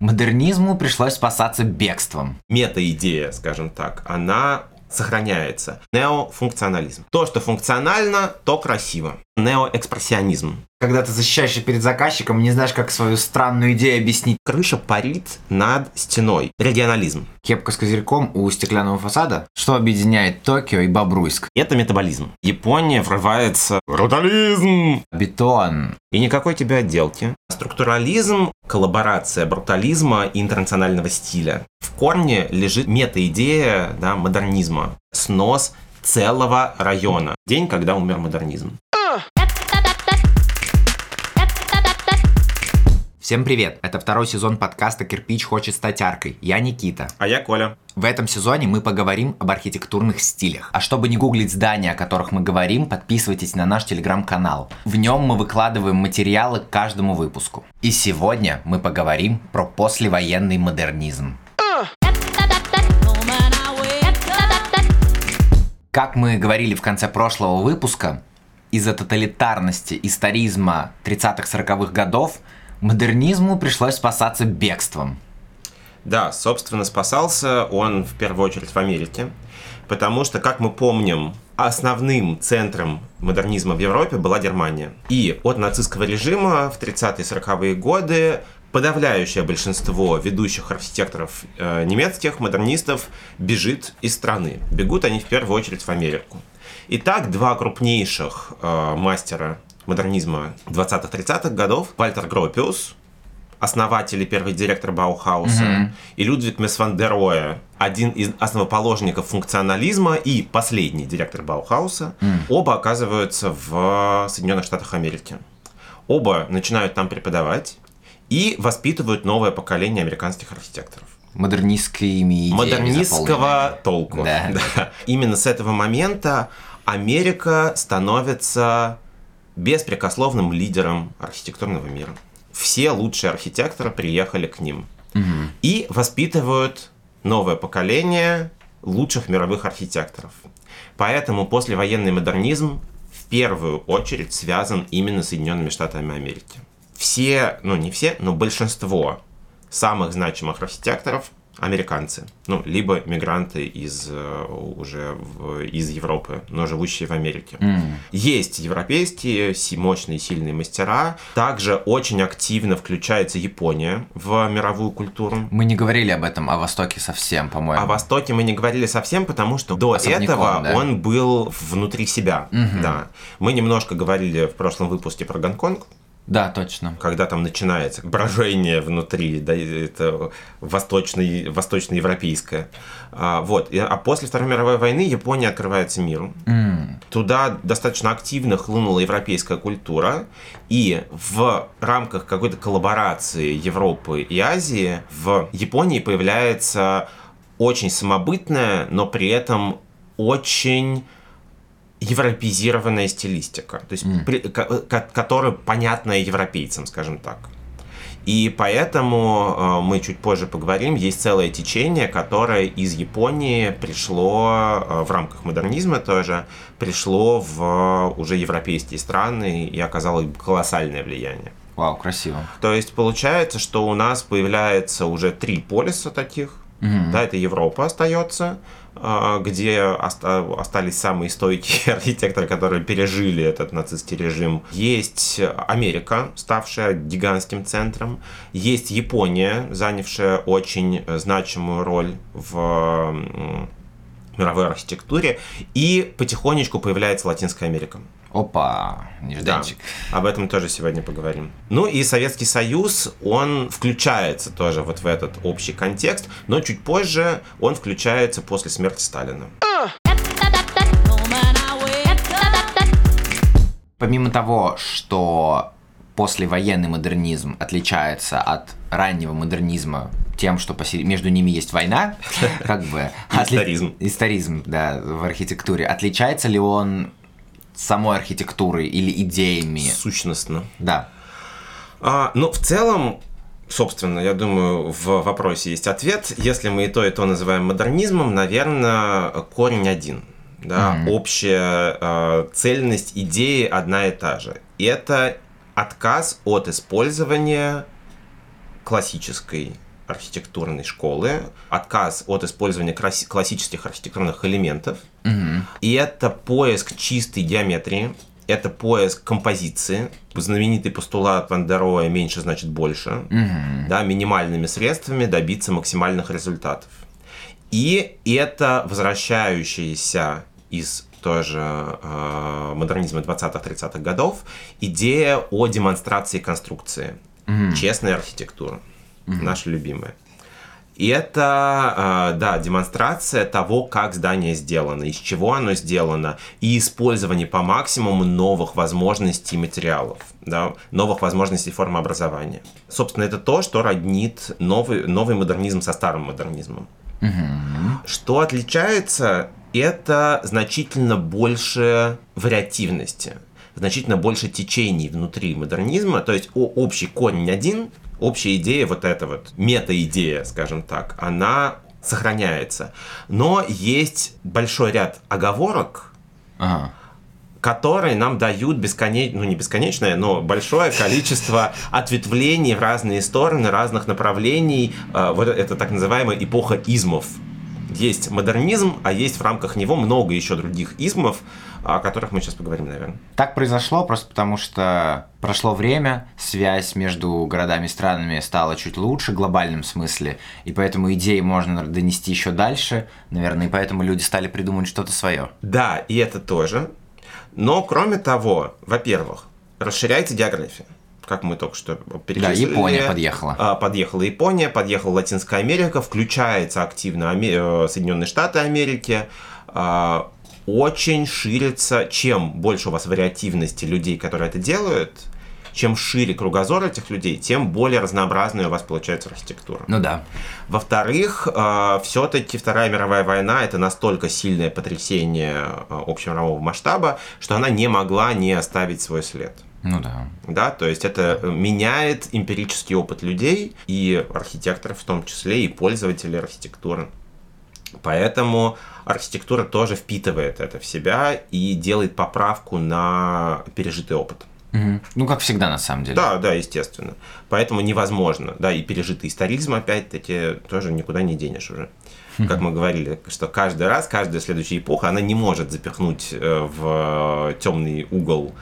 Модернизму пришлось спасаться бегством. Мета-идея, скажем так, она сохраняется. Неофункционализм. То, что функционально, то красиво. Неоэкспрессионизм. Когда ты защищаешься перед заказчиком, не знаешь, как свою странную идею объяснить. Крыша парит над стеной. Регионализм. Кепка с козырьком у стеклянного фасада. Что объединяет Токио и Бобруйск? Это метаболизм. Япония врывается брутализм. Бетон. И никакой тебе отделки. Структурализм – коллаборация брутализма и интернационального стиля. В корне лежит мета-идея да, модернизма. Снос целого района. День, когда умер модернизм. Всем привет! Это второй сезон подкаста «Кирпич хочет стать аркой». Я Никита. А я Коля. В этом сезоне мы поговорим об архитектурных стилях. А чтобы не гуглить здания, о которых мы говорим, подписывайтесь на наш телеграм-канал. В нем мы выкладываем материалы к каждому выпуску. И сегодня мы поговорим про послевоенный модернизм. Как мы говорили в конце прошлого выпуска, из-за тоталитарности историзма 30-40-х годов – Модернизму пришлось спасаться бегством. Да, собственно, спасался он в первую очередь в Америке, потому что, как мы помним, основным центром модернизма в Европе была Германия. И от нацистского режима в 30-40-е годы подавляющее большинство ведущих архитекторов э, немецких, модернистов, бежит из страны. Бегут они в первую очередь в Америку. Итак, два крупнейших э, мастера модернизма 20-30-х годов, Вальтер Гропиус, основатель и первый директор Баухауса, mm-hmm. и Людвиг Мис ван дер Роэ, один из основоположников функционализма и последний директор Баухауса, м. оба оказываются в Соединенных Штатах Америки. Оба начинают там преподавать и воспитывают новое поколение американских архитекторов модернистскими Модернистского толку. Да. да. Именно с этого момента Америка становится беспрекословным лидером архитектурного мира. Все лучшие архитекторы приехали к ним угу. и воспитывают новое поколение лучших мировых архитекторов. Поэтому послевоенный модернизм в первую очередь связан именно с Соединенными Штатами Америки. Все, ну не все, но большинство самых значимых архитекторов американцы, ну, либо мигранты из э, уже в, из Европы, но живущие в Америке. Mm. Есть европейские мощные, сильные мастера. Также очень активно включается Япония в мировую культуру. Мы не говорили об этом, о Востоке совсем, по-моему. О Востоке мы не говорили совсем, потому что до Особняком, этого да. он был внутри себя. Mm-hmm. Да. Мы немножко говорили в прошлом выпуске про Гонконг, да, точно. Когда там начинается брожение внутри, да, это восточный, восточноевропейское. А, вот. А после Второй мировой войны Япония открывается миру. Mm. Туда достаточно активно хлынула европейская культура, и в рамках какой-то коллаборации Европы и Азии в Японии появляется очень самобытная, но при этом очень европезированная стилистика, то есть mm. при, ко, которая понятная европейцам, скажем так. И поэтому э, мы чуть позже поговорим, есть целое течение, которое из Японии пришло э, в рамках модернизма тоже, пришло в уже европейские страны и оказало колоссальное влияние. Вау, красиво. То есть получается, что у нас появляется уже три полиса таких. Mm-hmm. Да, это Европа остается, а, где остались самые стойкие архитекторы, которые пережили этот нацистский режим. Есть Америка, ставшая гигантским центром. Есть Япония, занявшая очень значимую роль в мировой архитектуре. И потихонечку появляется Латинская Америка. Опа, нежданчик. Да, об этом тоже сегодня поговорим. Ну и Советский Союз, он включается тоже вот в этот общий контекст, но чуть позже он включается после смерти Сталина. Помимо того, что послевоенный модернизм отличается от раннего модернизма тем, что между ними есть война, как бы... Историзм. Историзм, да, в архитектуре. Отличается ли он самой архитектурой или идеями? Сущностно. Да. А, ну, в целом, собственно, я думаю, в вопросе есть ответ. Если мы и то, и то называем модернизмом, наверное, корень один. Да, mm-hmm. общая э, цельность идеи одна и та же. И это отказ от использования классической архитектурной школы, отказ от использования классических архитектурных элементов, угу. и это поиск чистой геометрии, это поиск композиции, знаменитый постулат Ван дер «меньше значит больше», угу. да, минимальными средствами добиться максимальных результатов. И это возвращающаяся из тоже э, модернизма 20-30-х годов идея о демонстрации конструкции, угу. честной архитектуры, угу. наша любимая. И это, э, да, демонстрация того, как здание сделано, из чего оно сделано, и использование по максимуму новых возможностей материалов, да, новых возможностей формообразования. Собственно, это то, что роднит новый, новый модернизм со старым модернизмом. Угу. Что отличается, это значительно больше вариативности, значительно больше течений внутри модернизма, то есть общий корень один, общая идея, вот эта вот мета-идея, скажем так, она сохраняется. Но есть большой ряд оговорок, ага. которые нам дают бесконечное, ну не бесконечное, но большое количество ответвлений в разные стороны, разных направлений. А, вот это так называемая эпоха измов. Есть модернизм, а есть в рамках него много еще других измов, о которых мы сейчас поговорим, наверное. Так произошло просто потому, что прошло время, связь между городами и странами стала чуть лучше в глобальном смысле, и поэтому идеи можно донести еще дальше, наверное, и поэтому люди стали придумывать что-то свое. Да, и это тоже. Но, кроме того, во-первых, расширяется география как мы только что перечислили. Да, Япония подъехала. А, подъехала Япония, подъехала Латинская Америка, включается активно э, Соединенные Штаты Америки. А, очень ширится, чем больше у вас вариативности людей, которые это делают, чем шире кругозор этих людей, тем более разнообразная у вас получается архитектура. Ну да. Во-вторых, э, все-таки Вторая мировая война это настолько сильное потрясение общемирового масштаба, что она не могла не оставить свой след. Ну да. Да, то есть это меняет эмпирический опыт людей и архитекторов в том числе, и пользователей архитектуры. Поэтому архитектура тоже впитывает это в себя и делает поправку на пережитый опыт. Угу. Ну, как всегда, на самом деле. Да, да, естественно. Поэтому невозможно. Да, и пережитый историзм, опять-таки, тоже никуда не денешь уже. Как мы говорили, что каждый раз, каждая следующая эпоха, она не может запихнуть э, в темный угол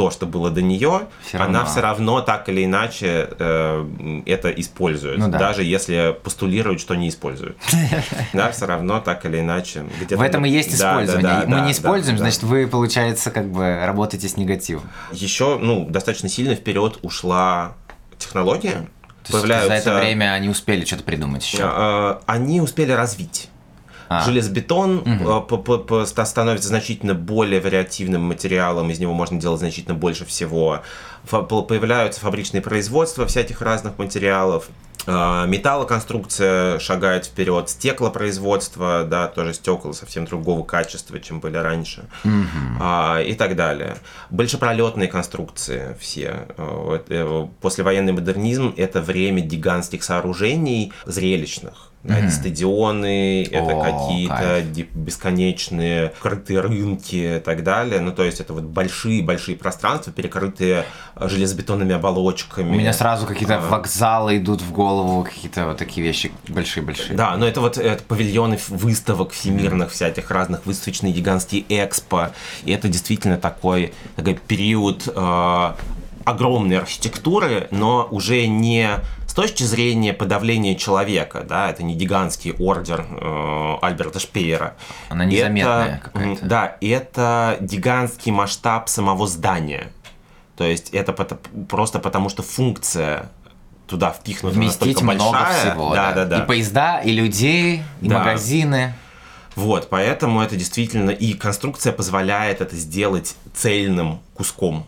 то, что было до нее, все она все равно так или иначе э, это использует, ну, да. даже если постулирует, что не использует. Да, все равно так или иначе. В этом и есть использование. Мы не используем, значит, вы, получается, как бы работаете с негативом. Еще, ну, достаточно сильно вперед ушла технология. Появляются... За это время они успели что-то придумать еще. А, они успели развить а. Железобетон угу. становится значительно более вариативным материалом, из него можно делать значительно больше всего. Появляются фабричные производства всяких разных материалов. А, металлоконструкция шагает вперед, стеклопроизводство, да, тоже стекла совсем другого качества, чем были раньше, а, и так далее. Большепролетные конструкции все. Э, послевоенный модернизм – это время гигантских сооружений зрелищных Mm-hmm. Это стадионы, это какие-то бесконечные крытые рынки и так далее. Ну, то есть это вот большие-большие пространства, перекрытые железобетонными оболочками. У меня сразу какие-то а... вокзалы идут в голову, какие-то вот такие вещи большие-большие. Да, но это вот это павильоны выставок всемирных, mm-hmm. всяких разных выставочные гигантские экспо. И это действительно такой, такой период э, огромной архитектуры, но уже не точки зрения подавления человека, да, это не гигантский ордер э, Альберта Шпеера. Она незаметная какая-то. Да, это гигантский масштаб самого здания. То есть это просто потому, что функция туда впихнута Вместить много большая. всего. Да, да, да, да. И поезда, и людей, и да. магазины. Вот, поэтому это действительно и конструкция позволяет это сделать цельным куском.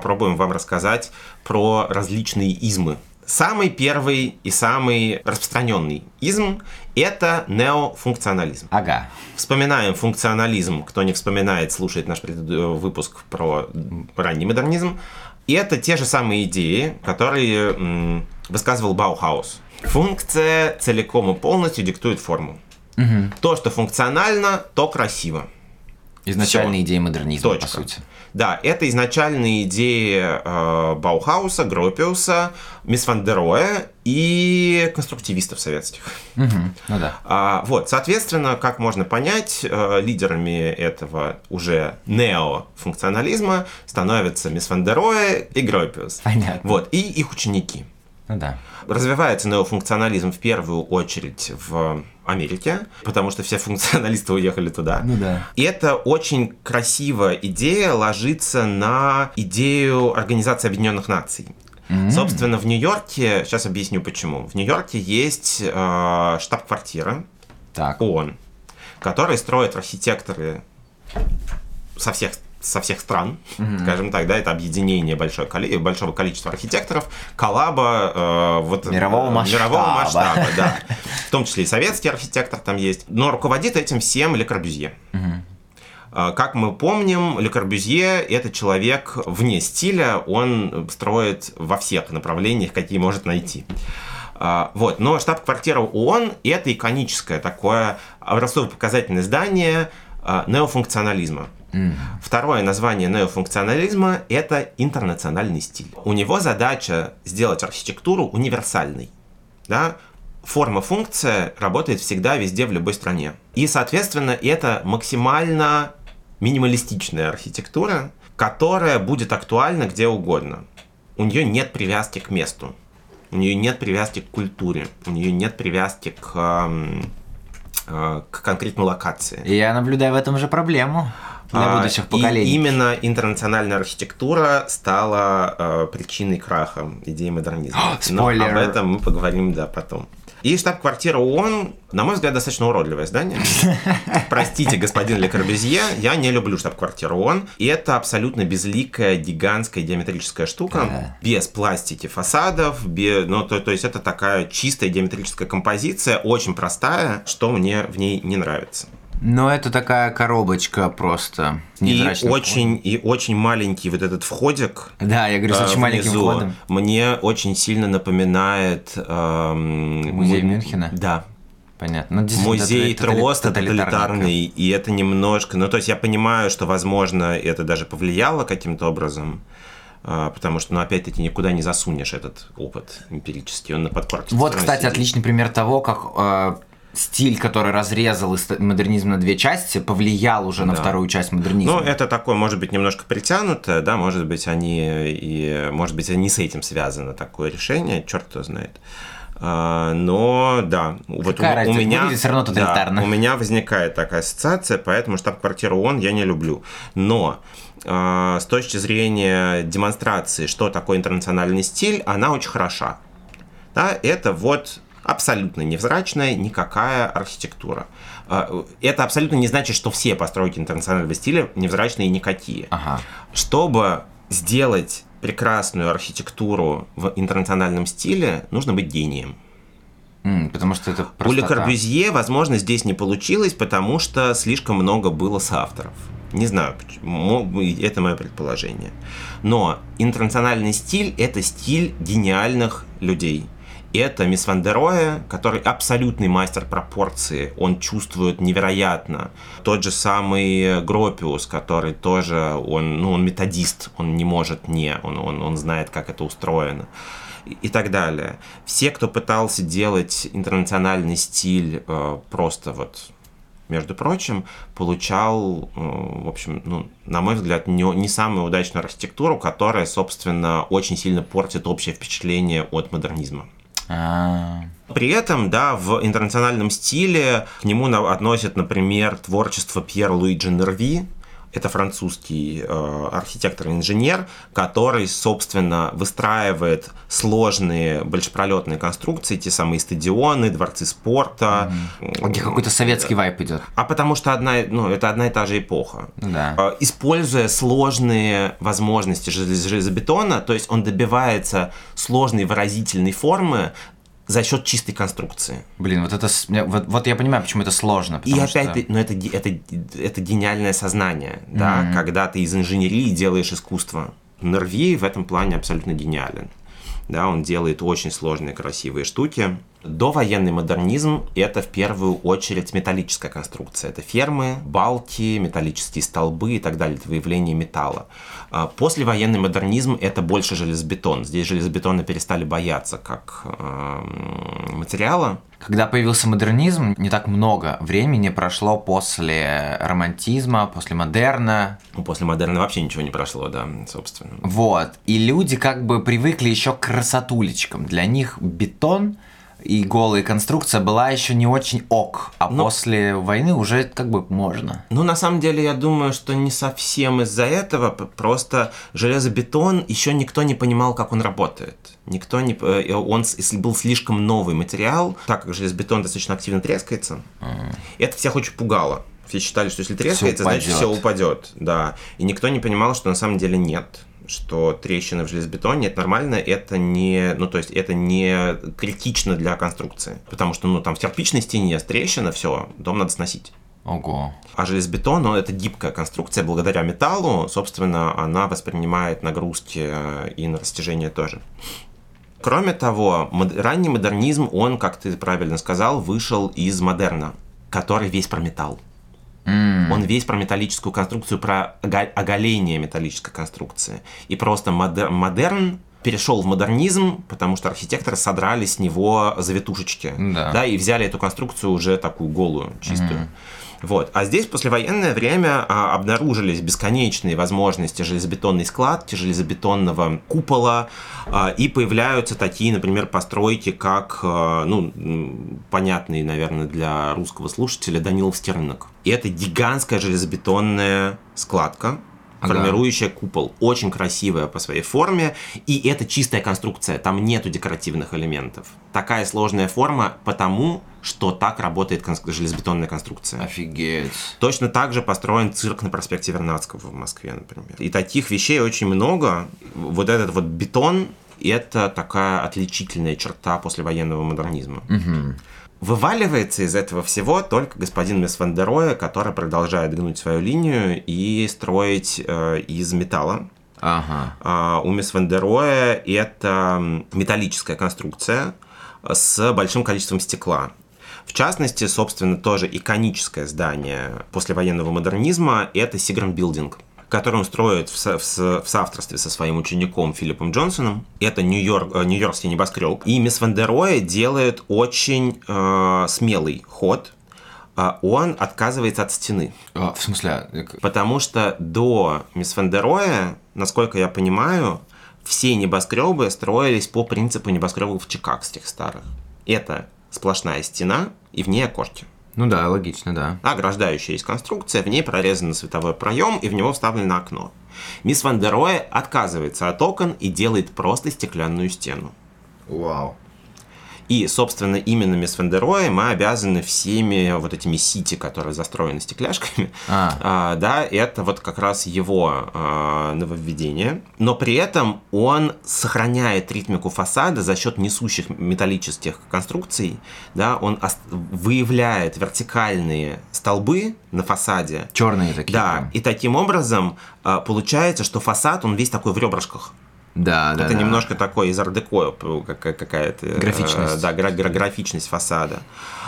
Попробуем вам рассказать про различные измы. Самый первый и самый распространенный изм – это неофункционализм. Ага. Вспоминаем функционализм. Кто не вспоминает, слушает наш выпуск про ранний модернизм. И это те же самые идеи, которые м, высказывал Баухаус. Функция целиком и полностью диктует форму. Угу. То, что функционально, то красиво. Изначальная идея модернизма, Точка. по сути. Да, это изначальные идеи э, Баухауса, Гропиуса, Мис ван и конструктивистов советских. Угу, ну да. А, вот, соответственно, как можно понять, э, лидерами этого уже неофункционализма становятся Мисс Ван и Гропиус. Понятно. Вот, и их ученики. Ну да. Развивается неофункционализм в первую очередь в Америке, потому что все функционалисты уехали туда. Ну да. И это очень красивая идея ложится на идею Организации Объединенных Наций. Mm-hmm. Собственно, в Нью-Йорке, сейчас объясню почему. В Нью-Йорке есть э, штаб-квартира так. ООН, который строят архитекторы со всех со всех стран, mm-hmm. скажем так, да, это объединение большое, большого количества архитекторов, коллаба э, вот, мирового масштаба, мирового масштаба да. в том числе и советский архитектор там есть, но руководит этим всем Ле Корбюзье. Mm-hmm. Как мы помним, Ле Корбюзье – это человек вне стиля, он строит во всех направлениях, какие может найти. А, вот. Но штаб-квартира ООН – это иконическое такое образцово-показательное здание а, неофункционализма. Mm. Второе название неофункционализма – это интернациональный стиль. У него задача сделать архитектуру универсальной. Да? Форма-функция работает всегда, везде, в любой стране. И, соответственно, это максимально минималистичная архитектура, которая будет актуальна где угодно. У нее нет привязки к месту, у нее нет привязки к культуре, у нее нет привязки к, э, к конкретной локации. Я наблюдаю в этом же проблему для а, будущих поколений. И именно интернациональная архитектура стала э, причиной краха идеи модернизма. Но об этом мы поговорим, да, потом. И штаб-квартира ООН, на мой взгляд, достаточно уродливое здание. Простите, господин Ле Корбюзье, я не люблю штаб-квартиру ООН. И это абсолютно безликая, гигантская геометрическая штука, без пластики фасадов, без, ну, то, то есть это такая чистая геометрическая композиция, очень простая, что мне в ней не нравится. Но это такая коробочка просто. И очень, и очень маленький вот этот входик. Да, я говорю, с очень э, маленьким входом. Мне очень сильно напоминает... Эм, Музей Мюнхена? Да. Понятно. Ну, Музей это, Трост тоталитарный, и это немножко... Ну, то есть я понимаю, что, возможно, это даже повлияло каким-то образом, э, потому что, ну, опять-таки, никуда не засунешь этот опыт эмпирический, он на подкорке. Вот, кстати, сидит. отличный пример того, как э, стиль, который разрезал модернизм на две части, повлиял уже на вторую часть модернизма. Ну, это такое, может быть, немножко притянутое, да, может быть, они и, может быть, они с этим связаны, такое решение, черт кто знает. А, но да, вот у, у меня все равно тоталитарно. Да, у меня возникает такая ассоциация, поэтому штаб-квартиру ООН я не люблю. Но э, с точки зрения демонстрации, что такое интернациональный стиль, она очень хороша. Да, это вот абсолютно невзрачная никакая архитектура. А, это абсолютно не значит, что все постройки интернационального стиля невзрачные никакие. Ага. Чтобы сделать прекрасную архитектуру в интернациональном стиле, нужно быть гением. Mm, потому что это простота. У Ле Корбюзье, возможно, здесь не получилось, потому что слишком много было соавторов. Не знаю, это мое предположение. Но интернациональный стиль – это стиль гениальных людей – это Мисс Ван дер Роэ, который абсолютный мастер пропорции, он чувствует невероятно. Тот же самый Гропиус, который тоже, он, ну, он методист, он не может не, он, он, он знает, как это устроено и так далее. Все, кто пытался делать интернациональный стиль э, просто вот между прочим, получал, э, в общем, ну, на мой взгляд, не, не самую удачную архитектуру, которая, собственно, очень сильно портит общее впечатление от модернизма. А. При этом, да, в интернациональном стиле к нему относят, например, творчество Пьер Луиджи Нерви, это французский э, архитектор инженер, который, собственно, выстраивает сложные большепролетные конструкции, те самые стадионы, дворцы спорта. Mm-hmm. Где какой-то советский вайп идет. А потому что одна, ну, это одна и та же эпоха. Да. Э, используя сложные возможности железобетона, то есть он добивается сложной выразительной формы, за счет чистой конструкции. Блин, вот это вот, вот я понимаю, почему это сложно. И опять, что... но это это это гениальное сознание, mm-hmm. да, когда ты из инженерии делаешь искусство. Нерви в этом плане абсолютно гениален. да, он делает очень сложные красивые штуки. Довоенный модернизм – это в первую очередь металлическая конструкция. Это фермы, балки, металлические столбы и так далее, это выявление металла. А послевоенный модернизм – это больше железобетон. Здесь железобетона перестали бояться как э, материала. Когда появился модернизм, не так много времени прошло после романтизма, после модерна. Ну, после модерна вообще ничего не прошло, да, собственно. Вот. И люди как бы привыкли еще к красотулечкам. Для них бетон – и голая конструкция была еще не очень ок, а Но... после войны уже как бы можно. Ну, на самом деле, я думаю, что не совсем из-за этого, просто железобетон еще никто не понимал, как он работает. Никто не... Э, он был слишком новый материал, так как железобетон достаточно активно трескается. Mm. Это всех очень пугало. Все считали, что если трескается, все значит все упадет. Да. И никто не понимал, что на самом деле нет что трещины в железобетоне это нормально, это не, ну то есть это не критично для конструкции, потому что ну там в кирпичной стене трещина, все, дом надо сносить. Ого. А железобетон, ну, это гибкая конструкция, благодаря металлу, собственно, она воспринимает нагрузки э, и на растяжение тоже. Кроме того, мод- ранний модернизм, он, как ты правильно сказал, вышел из модерна, который весь про металл. Mm. Он весь про металлическую конструкцию, про оголение металлической конструкции. И просто модер, модерн перешел в модернизм, потому что архитекторы содрали с него завитушечки, да. да, и взяли эту конструкцию уже такую голую, чистую. Mm-hmm. Вот. А здесь послевоенное время а, обнаружились бесконечные возможности железобетонной складки, железобетонного купола, а, и появляются такие, например, постройки, как, а, ну, понятные, наверное, для русского слушателя, Даниловский рынок. И это гигантская железобетонная складка, ага. формирующая купол. Очень красивая по своей форме, и это чистая конструкция, там нету декоративных элементов. Такая сложная форма потому, что так работает железобетонная конструкция. Офигеть. Точно так же построен цирк на проспекте Вернадского в Москве, например. И таких вещей очень много. Вот этот вот бетон, это такая отличительная черта послевоенного модернизма. Угу. Вываливается из этого всего только господин Мисс Вандероя, который продолжает гнуть свою линию и строить э, из металла. Ага. А, у Мисс Вандероя это металлическая конструкция с большим количеством стекла. В частности, собственно, тоже иконическое здание послевоенного модернизма – это Сиграм Билдинг – который он строит в, со, в, в соавторстве со своим учеником Филиппом Джонсоном. Это Нью-Йорк, э, нью-йоркский небоскреб. И мисс Вандероя делает очень э, смелый ход. Э, он отказывается от стены. А, в смысле? Потому что до мисс Вандероя, насколько я понимаю, все небоскребы строились по принципу небоскребов чикагских старых. Это сплошная стена и в ней окошки. Ну да, логично, да. Ограждающая есть конструкция, в ней прорезан световой проем и в него вставлено окно. Мисс Ван дер отказывается от окон и делает просто стеклянную стену. Вау. И, собственно, именно Мисс Фендероя мы обязаны всеми вот этими сити, которые застроены стекляшками. А. А, да, это вот как раз его а, нововведение. Но при этом он сохраняет ритмику фасада за счет несущих металлических конструкций. Да, он выявляет вертикальные столбы на фасаде. Черные такие. Да, и таким образом а, получается, что фасад, он весь такой в ребрышках. Да, да. Это да. немножко такой из ардеко какая-то. Э, графичность. Да, гра- графичность фасада.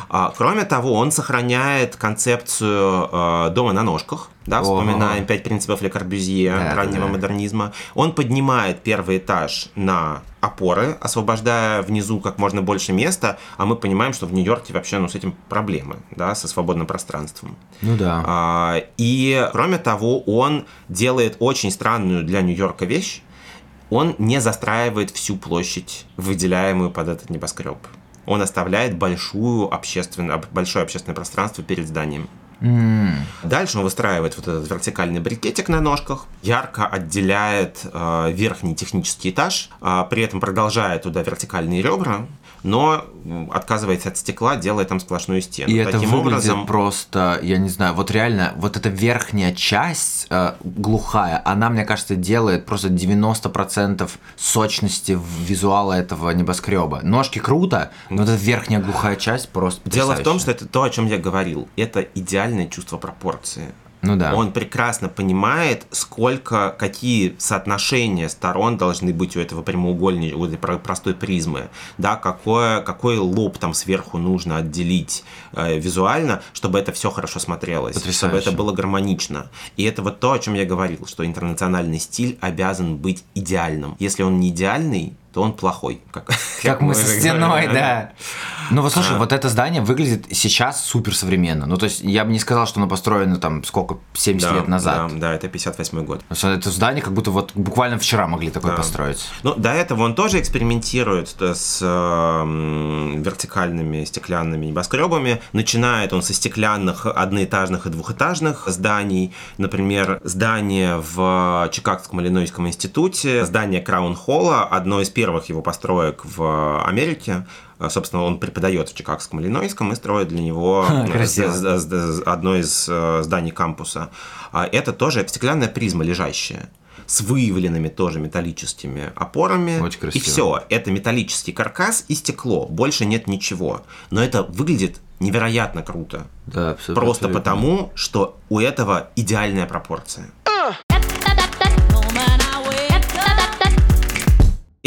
А, кроме того, он сохраняет концепцию э, дома на ножках. Да, вспоминаем пять принципов Ле Корбюзье да, раннего да. модернизма. Он поднимает первый этаж на опоры, освобождая внизу как можно больше места, а мы понимаем, что в Нью-Йорке вообще ну, с этим проблемы, да, со свободным пространством. Ну да. А, и кроме того, он делает очень странную для Нью-Йорка вещь, он не застраивает всю площадь, выделяемую под этот небоскреб. Он оставляет большую общественное, большое общественное пространство перед зданием. Mm. Дальше он выстраивает вот этот вертикальный брикетик на ножках, ярко отделяет э, верхний технический этаж, э, при этом продолжает туда вертикальные ребра, но отказывается от стекла, делая там сплошную стену. И Таким это образом просто, я не знаю, вот реально, вот эта верхняя часть э, глухая, она, мне кажется, делает просто 90% сочности визуала этого небоскреба. Ножки круто, но эта верхняя глухая часть просто Дело в том, что это то, о чем я говорил. Это идеальное чувство пропорции Ну да. Он прекрасно понимает, сколько, какие соотношения сторон должны быть у этого прямоугольника, у этой про- простой призмы, да, какое, какой лоб там сверху нужно отделить э, визуально, чтобы это все хорошо смотрелось, чтобы Потрясающе. это было гармонично. И это вот то, о чем я говорил, что интернациональный стиль обязан быть идеальным. Если он не идеальный, то он плохой. Как, Как мы со стеной, да. Ну вот слушай, А. вот это здание выглядит сейчас супер современно. Ну то есть я бы не сказал, что оно построено там сколько, 70 Да, лет назад. Да, да, это 58 год. Это здание как будто вот буквально вчера могли такое Да. построить. Ну, до этого он тоже экспериментирует э, с эм, вертикальными стеклянными небоскребами. Начинает он со стеклянных одноэтажных и двухэтажных зданий. Например, здание в Чикагском Иллинойском институте, здание Краун-Холла, одно из первых его построек в Америке. Э, Собственно, он преподает в Чикагском Иллинойском и строит для него Ха, э, одно из э, зданий кампуса. А Это тоже стеклянная призма лежащая с выявленными тоже металлическими опорами. Очень красиво. И все. Это металлический каркас и стекло. Больше нет ничего. Но это выглядит невероятно круто. Да, абсолютно. Просто абсолютно. потому, что у этого идеальная пропорция.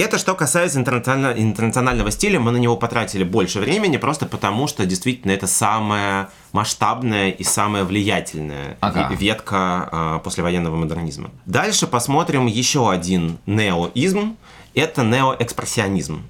Это что касается интернационального, интернационального стиля, мы на него потратили больше времени, просто потому что действительно это самая масштабная и самая влиятельная Ага. ве- ветка а, послевоенного модернизма. Дальше посмотрим еще один неоизм. Это неоэкспрессионизм.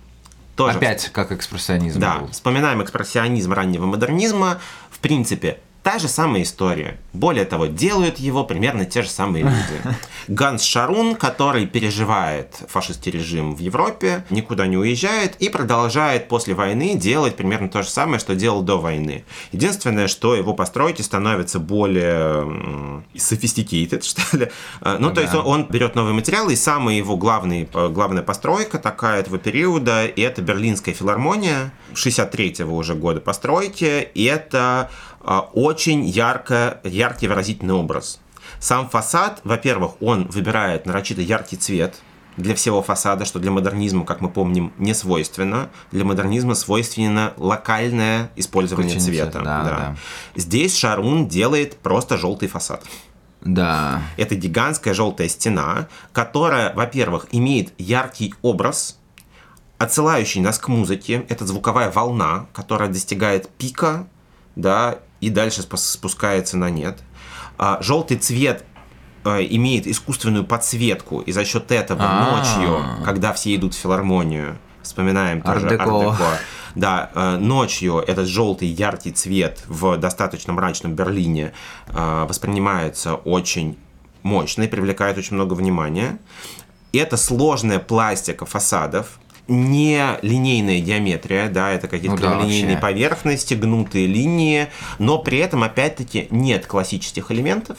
Тоже Опять как экспрессионизм да, был. вспоминаем экспрессионизм раннего модернизма. В принципе, та же самая история. Более того, делают его примерно те же самые люди. Ганс Шарун, который переживает фашистский режим в Европе, никуда не уезжает и продолжает после войны делать примерно то же самое, что делал до войны. Единственное, что его постройки становятся более sophisticated, что ли. А, Ну, то есть он, он берет новые материалы, и самая его главный, э, главная постройка такая этого периода, и это Берлинская филармония 63-го уже года постройки, и это очень ярко, яркий выразительный образ. Сам фасад, во-первых, он выбирает нарочито яркий цвет, для всего фасада, что для модернизма, как мы помним, не свойственно. Для модернизма свойственно локальное использование Включение цвета. цвета, да, да. Здесь Шарун делает просто желтый фасад. Да. Это гигантская желтая стена, которая, во-первых, имеет яркий образ, отсылающий нас к музыке. Это звуковая волна, которая достигает пика, да, и дальше спускается на нет. А, желтый цвет а, имеет искусственную подсветку, и за счет этого А. ночью, когда все идут в филармонию, вспоминаем тоже ар-деко, да, э, ночью этот желтый яркий цвет в достаточно мрачном Берлине э, воспринимается очень мощно и привлекает очень много внимания. И это сложная пластика фасадов, не линейная геометрия, да, это какие-то Ну да, прямолинейные вообще. поверхности, гнутые линии, но при этом, опять-таки, нет классических элементов.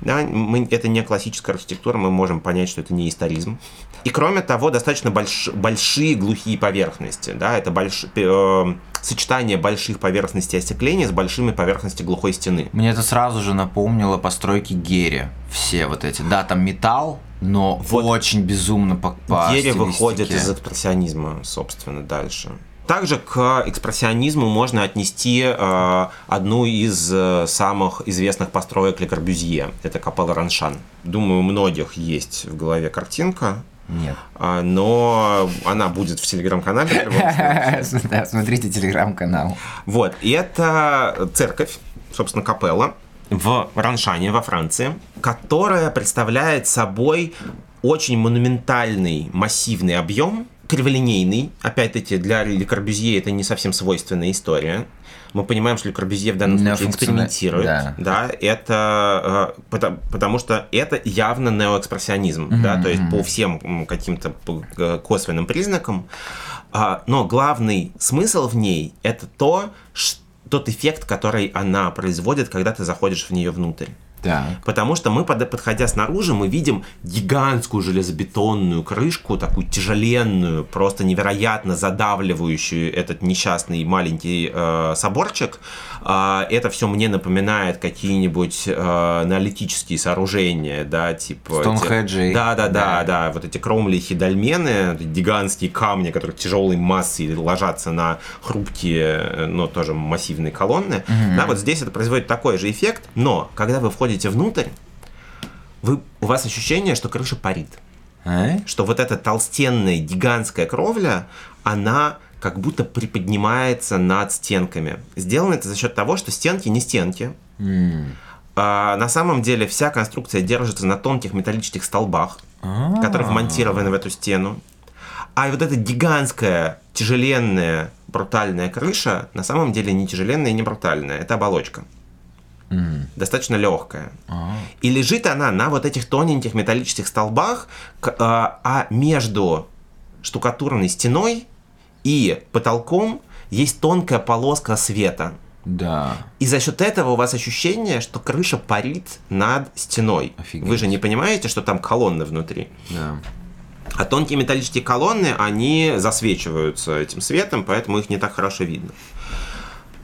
Да, мы, это не классическая архитектура, мы можем понять, что это не историзм. И кроме того, достаточно больш- большие глухие поверхности. Да, это больш- э, сочетание больших поверхностей остекления с большими поверхностями глухой стены. Мне это сразу же напомнило постройки Герри. Все вот эти. Да, там металл, но Вот. очень безумно по, по Герри стилистике. выходит из экспрессионизма, собственно, дальше. Также к экспрессионизму можно отнести э, одну из э, самых известных построек Ле Корбюзье. Это капелла Раншан. Думаю, у многих есть в голове картинка, Нет. а, но она будет в телеграм-канале. Да, смотрите телеграм-канал. Вот, и это церковь, собственно, капелла в Раншане, во Франции, которая представляет собой очень монументальный, массивный объем, криволинейный. Опять-таки, для Ле Корбюзье это не совсем свойственная история. Мы понимаем, что Корбюзье в данном случае экспериментирует. да. Да, это э, потому, потому что это явно неоэкспрессионизм, да, то есть по всем каким-то косвенным признакам. А, но главный смысл в ней это то, ш- тот эффект, который она производит, когда ты заходишь в нее внутрь. Да. Потому что мы, под- подходя снаружи, мы видим гигантскую железобетонную крышку, такую тяжеленную, просто невероятно задавливающую этот несчастный маленький э, соборчик. А, это все мне напоминает какие-нибудь э, аналитические сооружения, да, типа... Стоунхеджи. Да, да, да, Да. да, вот эти кромлихи дольмены, гигантские камни, которые тяжелой массой ложатся на хрупкие, э, но тоже массивные колонны. Да, вот здесь это производит такой же эффект, но когда вы входите заходите внутрь, вы, у вас ощущение, что крыша парит. А? Что вот эта толстенная гигантская кровля, она как будто приподнимается над стенками. Сделано это за счет того, что стенки не стенки. А, на самом деле вся конструкция держится на тонких металлических столбах, А. которые вмонтированы в эту стену. А вот эта гигантская, тяжеленная, брутальная крыша на самом деле не тяжеленная и не брутальная. Это оболочка. Достаточно легкая. А. И лежит она на вот этих тоненьких металлических столбах, а, а между штукатурной стеной и потолком есть тонкая полоска света. Да. И за счет этого у вас ощущение, что крыша парит над стеной. Офигеть. Вы же не понимаете, что там колонны внутри. Да. А тонкие металлические колонны, они засвечиваются этим светом, поэтому их не так хорошо видно.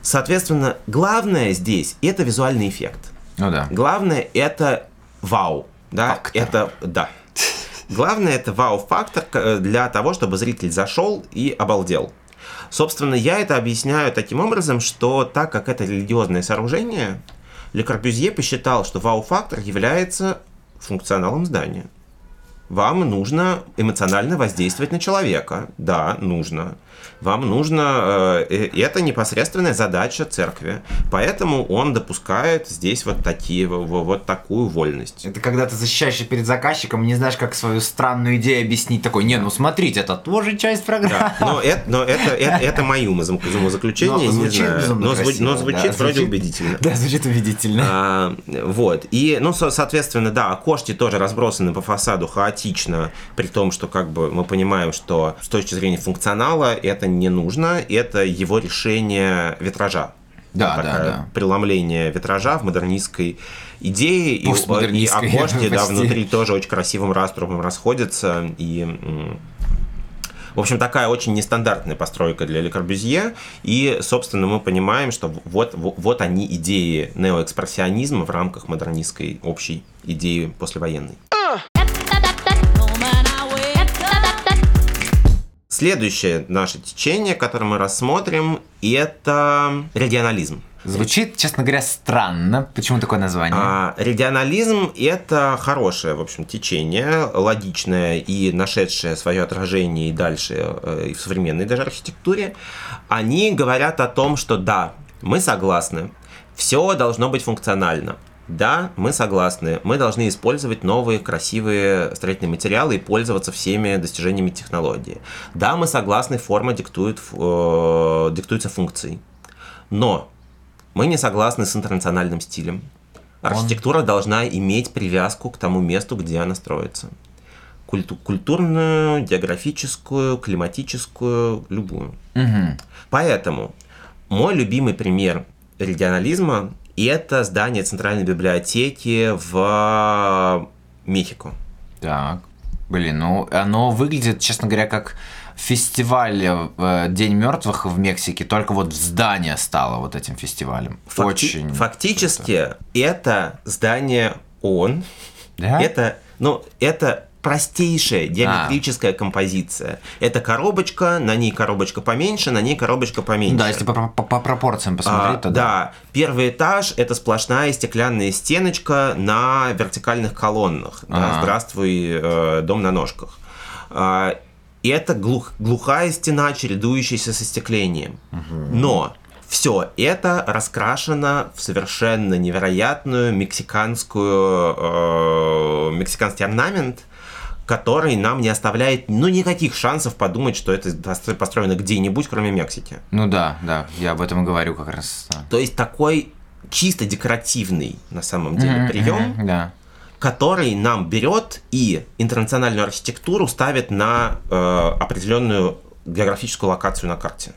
Соответственно, главное здесь – это визуальный эффект. Ну да. Главное – это вау. Да, Фактор. это, да. Главное – это вау-фактор к- для того, чтобы зритель зашел и обалдел. Собственно, я это объясняю таким образом, что так как это религиозное сооружение, Ле Корбюзье посчитал, что вау-фактор является функционалом здания. Вам нужно эмоционально воздействовать на человека. Да, нужно. Вам нужно... э, это непосредственная задача церкви. Поэтому он допускает здесь вот такие, во- во- вот такую вольность. Это когда ты защищаешься перед заказчиком, не знаешь, как свою странную идею объяснить. Такой, не, ну смотрите, это тоже часть программы. Да, но это, но это, это, это мои умозам- умозаключения, Но не звучит знаю. Но, зву- красиво, но звучит да, вроде звучит- убедительно. Да, звучит убедительно. А, вот. И, ну, со- соответственно, да, окошки тоже разбросаны по фасаду хаотично, при том, что как бы мы понимаем, что с точки зрения функционала это не нужно, это его решение витража. Да, да, Такое да. Преломление витража в модернистской идее. И, и Постмодернистской, окошки, да, внутри тоже очень красивым раструбом расходятся. И в общем, такая очень нестандартная постройка для Ле Корбюзье. И, собственно, мы понимаем, что вот, вот, вот они идеи неоэкспрессионизма в рамках модернистской общей идеи послевоенной. Следующее наше течение, которое мы рассмотрим, это регионализм. Звучит, честно говоря, странно. Почему такое название? А, регионализм – это хорошее, в общем, течение, логичное и нашедшее свое отражение и дальше э, и в современной даже архитектуре. Они говорят о том, что да, мы согласны, все должно быть функционально. Да, мы согласны, мы должны использовать новые красивые строительные материалы и пользоваться всеми достижениями технологии. Да, мы согласны, форма диктует, э, диктуется функцией. Но мы не согласны с интернациональным стилем. Архитектура должна иметь привязку к тому месту, где она строится. Культу- культурную, географическую, климатическую, любую. Мгм. Поэтому мой любимый пример регионализма – это здание Центральной библиотеки в Мехико. Так. Блин, ну оно выглядит, честно говоря, как фестиваль э, День мертвых в Мексике, только вот здание стало вот этим фестивалем. Факти- Очень. Фактически это здание ООН, Да? Это, ну, это простейшая геометрическая композиция. Это коробочка, на ней коробочка поменьше, на ней коробочка поменьше. Да, если по, по- по пропорциям посмотреть, А, то да. первый этаж это сплошная стеклянная стеночка на вертикальных колоннах. Да, Ага. здравствуй, э, дом на ножках. А, и это глух- глухая стена, чередующаяся со стеклением. Но все это раскрашено в совершенно невероятную мексиканскую, э, мексиканский орнамент, который нам не оставляет ну, никаких шансов подумать, что это постро- построено где-нибудь, кроме Мексики. Ну да, да, я об этом и говорю как раз. То есть такой чисто декоративный на самом деле Мгм, прием, мгм, Да. который нам берет и интернациональную архитектуру ставит на э, определенную географическую локацию на карте.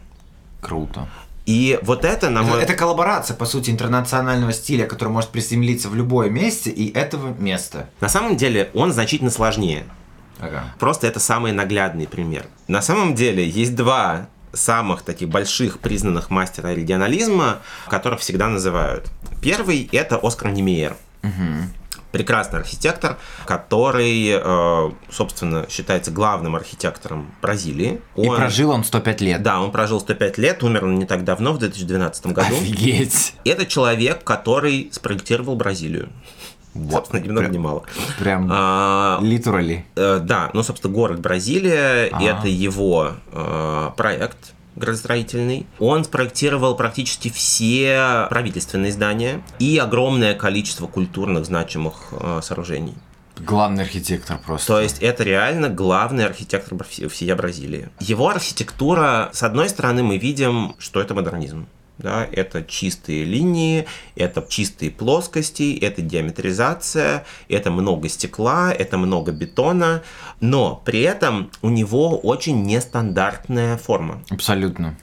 Круто. И вот это, на мой... Это коллаборация, по сути, интернационального стиля, который может приземлиться в любое месте и этого места. на самом деле он значительно сложнее. Ага. Просто это самый наглядный пример. На самом деле есть два самых таких больших признанных мастера регионализма, которых всегда называют. Первый это Оскар Немейер. прекрасный архитектор, который, э, собственно, считается главным архитектором Бразилии. И прожил он 105 лет. Да, он прожил 105 лет, умер он не так давно, в 2012 году. Офигеть! Это человек, который спроектировал Бразилию. Вот. Собственно, ни много ни мало. Прям А, literally. э, да, ну, собственно, город Бразилия, Ага. это его э, проект градостроительный. Он спроектировал практически все правительственные здания и огромное количество культурных значимых э, сооружений. Главный архитектор просто. То есть это реально главный архитектор всей Бразилии. Его архитектура, с одной стороны, мы видим, что это модернизм. Да, это чистые линии, это чистые плоскости, это диаметризация, это много стекла, это много бетона, но при этом у него очень нестандартная форма. Абсолютно.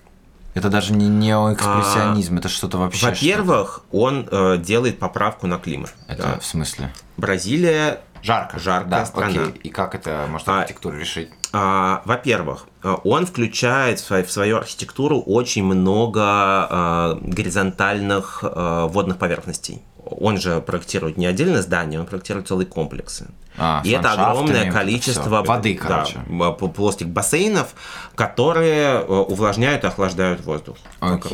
Это даже не неоэкспрессионизм, это что-то вообще. Во-первых, он э, делает поправку на климат. это да. в смысле? Бразилия Жарко. Жаркая да, страна. окей. И как это может А, архитектура решить? А, Во-первых, а, он включает в свою, в свою архитектуру очень много а, горизонтальных а, водных поверхностей. Он же проектирует не отдельное здание, он проектирует целые комплексы. А, И это огромное это количество всё. воды, да, короче. п- плоских бассейнов, которые э, увлажняют и охлаждают воздух. вокруг.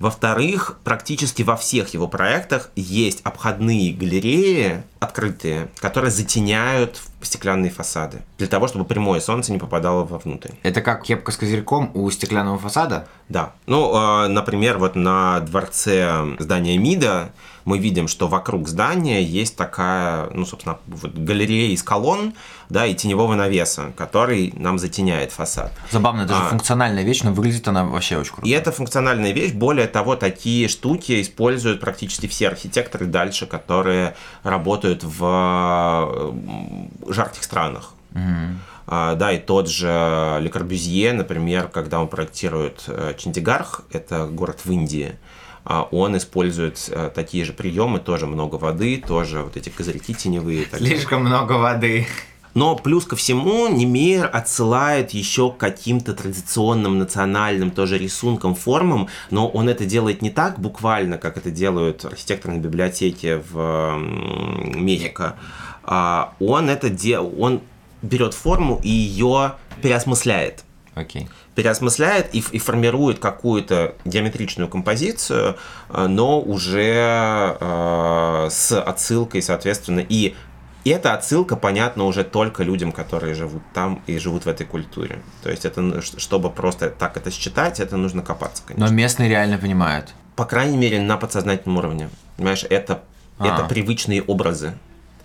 Во-вторых, практически во всех его проектах есть обходные галереи открытые, которые затеняют стеклянные фасады, для того, чтобы прямое солнце не попадало вовнутрь. Это как кепка с козырьком у стеклянного фасада? Да. Ну, э, например, вот на дворце здания МИДа мы видим, что вокруг здания есть такая, ну, собственно, вот галерея из колонн, да, и теневого навеса, который нам затеняет фасад. Забавно, это же А. функциональная вещь, но выглядит она вообще очень круто. И это функциональная вещь. Более того, такие штуки используют практически все архитекторы дальше, которые работают в жарких странах. А, да, и тот же Ле Корбюзье, например, когда он проектирует э, Чандигарх, это город в Индии, а, он использует э, такие же приемы, тоже много воды, тоже вот эти козырьки теневые. Слишком много воды. Но плюс ко всему Немейер отсылает еще к каким-то традиционным национальным тоже рисункам, формам, но он это делает не так буквально, как это делают архитекторы на библиотеке в Мехико. А Он это де... он берет форму и ее переосмысляет Окей. переосмысляет и, и формирует какую-то геометричную композицию, э, но уже э, с отсылкой, соответственно, и эта отсылка понятна уже только людям, которые живут там и живут в этой культуре. То есть это, н- ш- чтобы просто так это считать, это нужно копаться, конечно. Но местные реально понимают. По крайней мере, на подсознательном уровне. Понимаешь, это, это А. привычные образы.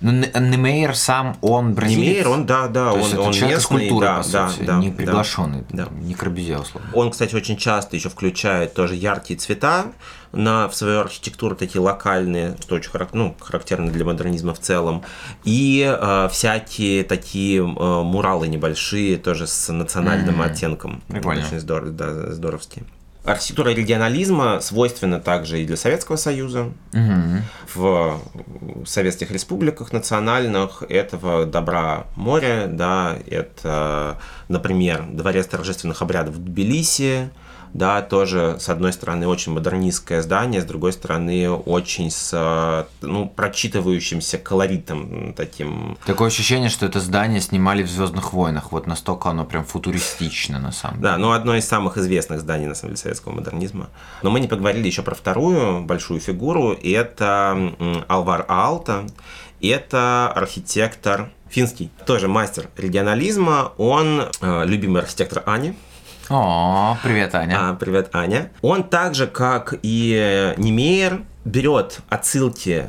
Ну, Немейер сам, он бразилец? Немейер, он, да, да, То он, есть это он человек местный, культуры, да, по да, сути, да, не приглашенный, Да. не Корбюзье, условно. Он, кстати, очень часто еще включает тоже яркие цвета на, в свою архитектуру, такие локальные, что очень харак- ну, характерно для модернизма в целом. И э, всякие такие э, муралы небольшие, тоже с национальным М, оттенком. прикольно. Очень здор- да, здоровские. Архитектура регионализма свойственна также и для Советского Союза. Мгм. В советских республиках национальных этого добра море, да, это, например, дворец торжественных обрядов в Тбилиси, да, тоже, с одной стороны, очень модернистское здание, с другой стороны, очень с, ну, прочитывающимся колоритом таким. Такое ощущение, что это здание снимали в Звездных войнах. Вот настолько оно прям футуристично, на самом деле. Да, ну, одно из самых известных зданий, на самом деле, советского модернизма. Но мы не поговорили еще про вторую большую фигуру, и это Алвар Аалта. Это архитектор финский, тоже мастер регионализма. Он э, любимый архитектор Ани. О, привет, Аня. А, привет, Аня. Он так же, как и Немейер, берет отсылки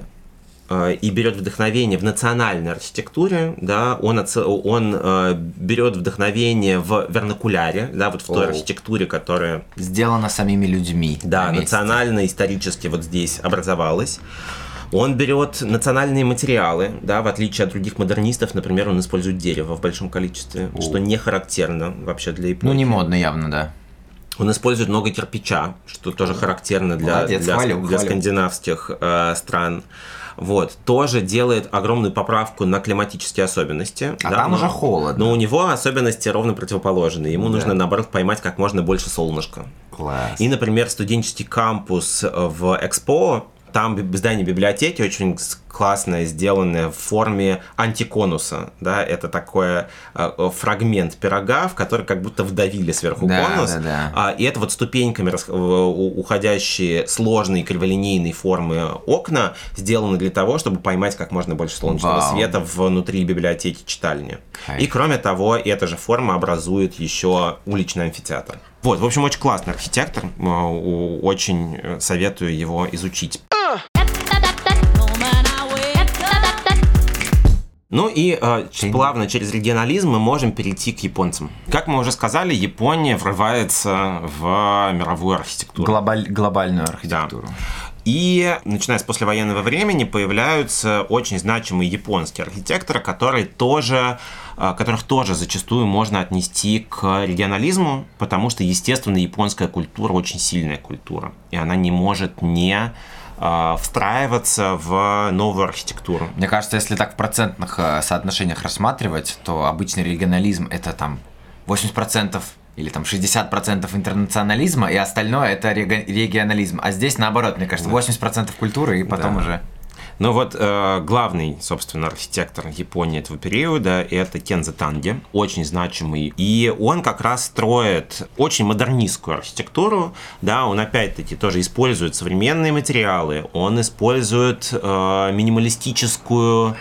э, и берет вдохновение в национальной архитектуре, да, он, отсыл- он э, берет вдохновение в вернакуляре, да, вот в той Оу. архитектуре, которая, Сделано самими людьми. да, на национально-исторически вот здесь образовалась. Он берет национальные материалы, да, в отличие от других модернистов, например, он использует дерево в большом количестве, О. что не характерно вообще для эпохи. Ну, не модно явно, да. Он использует много кирпича, что тоже характерно для, Молодец, для, хвалю, для хвалю. скандинавских э, стран. Вот, тоже делает огромную поправку на климатические особенности. А да, там но- уже холодно. Но у него особенности ровно противоположные. Ему Да. нужно, наоборот, поймать как можно больше солнышка. Класс. И, например, студенческий кампус в Экспо, там здание библиотеки очень классное, сделанное в форме антиконуса, да, это такой э, фрагмент пирога, в который как будто вдавили сверху Да, конус, да, да. А, и это вот ступеньками уходящие сложные криволинейные формы окна сделаны для того, чтобы поймать как можно больше солнечного Вау. света внутри библиотеки читальни. Кайф. И кроме того, эта же форма образует еще уличный амфитеатр. Вот, в общем, очень классный архитектор, э, очень э, советую его изучить. Ну и э, плавно через регионализм мы можем перейти к японцам. Как мы уже сказали, Япония врывается в мировую архитектуру. Глобаль- глобальную архитектуру. И начиная с послевоенного времени появляются очень значимые японские архитекторы, которые тоже, э, которых тоже зачастую можно отнести к регионализму, потому что, естественно, японская культура очень сильная культура, и она не может не э, встраиваться в новую архитектуру. Мне кажется, если так в процентных э, соотношениях рассматривать, то обычный регионализм это там 80% или там 60% интернационализма, и остальное это регионализм. А здесь наоборот, мне кажется, 80% культуры, и потом Да. уже... Ну вот э, главный, собственно, архитектор Японии этого периода это Кензо Танге, очень значимый. И он как раз строит очень модернистскую архитектуру, да, он опять-таки тоже использует современные материалы, он использует э, минималистическую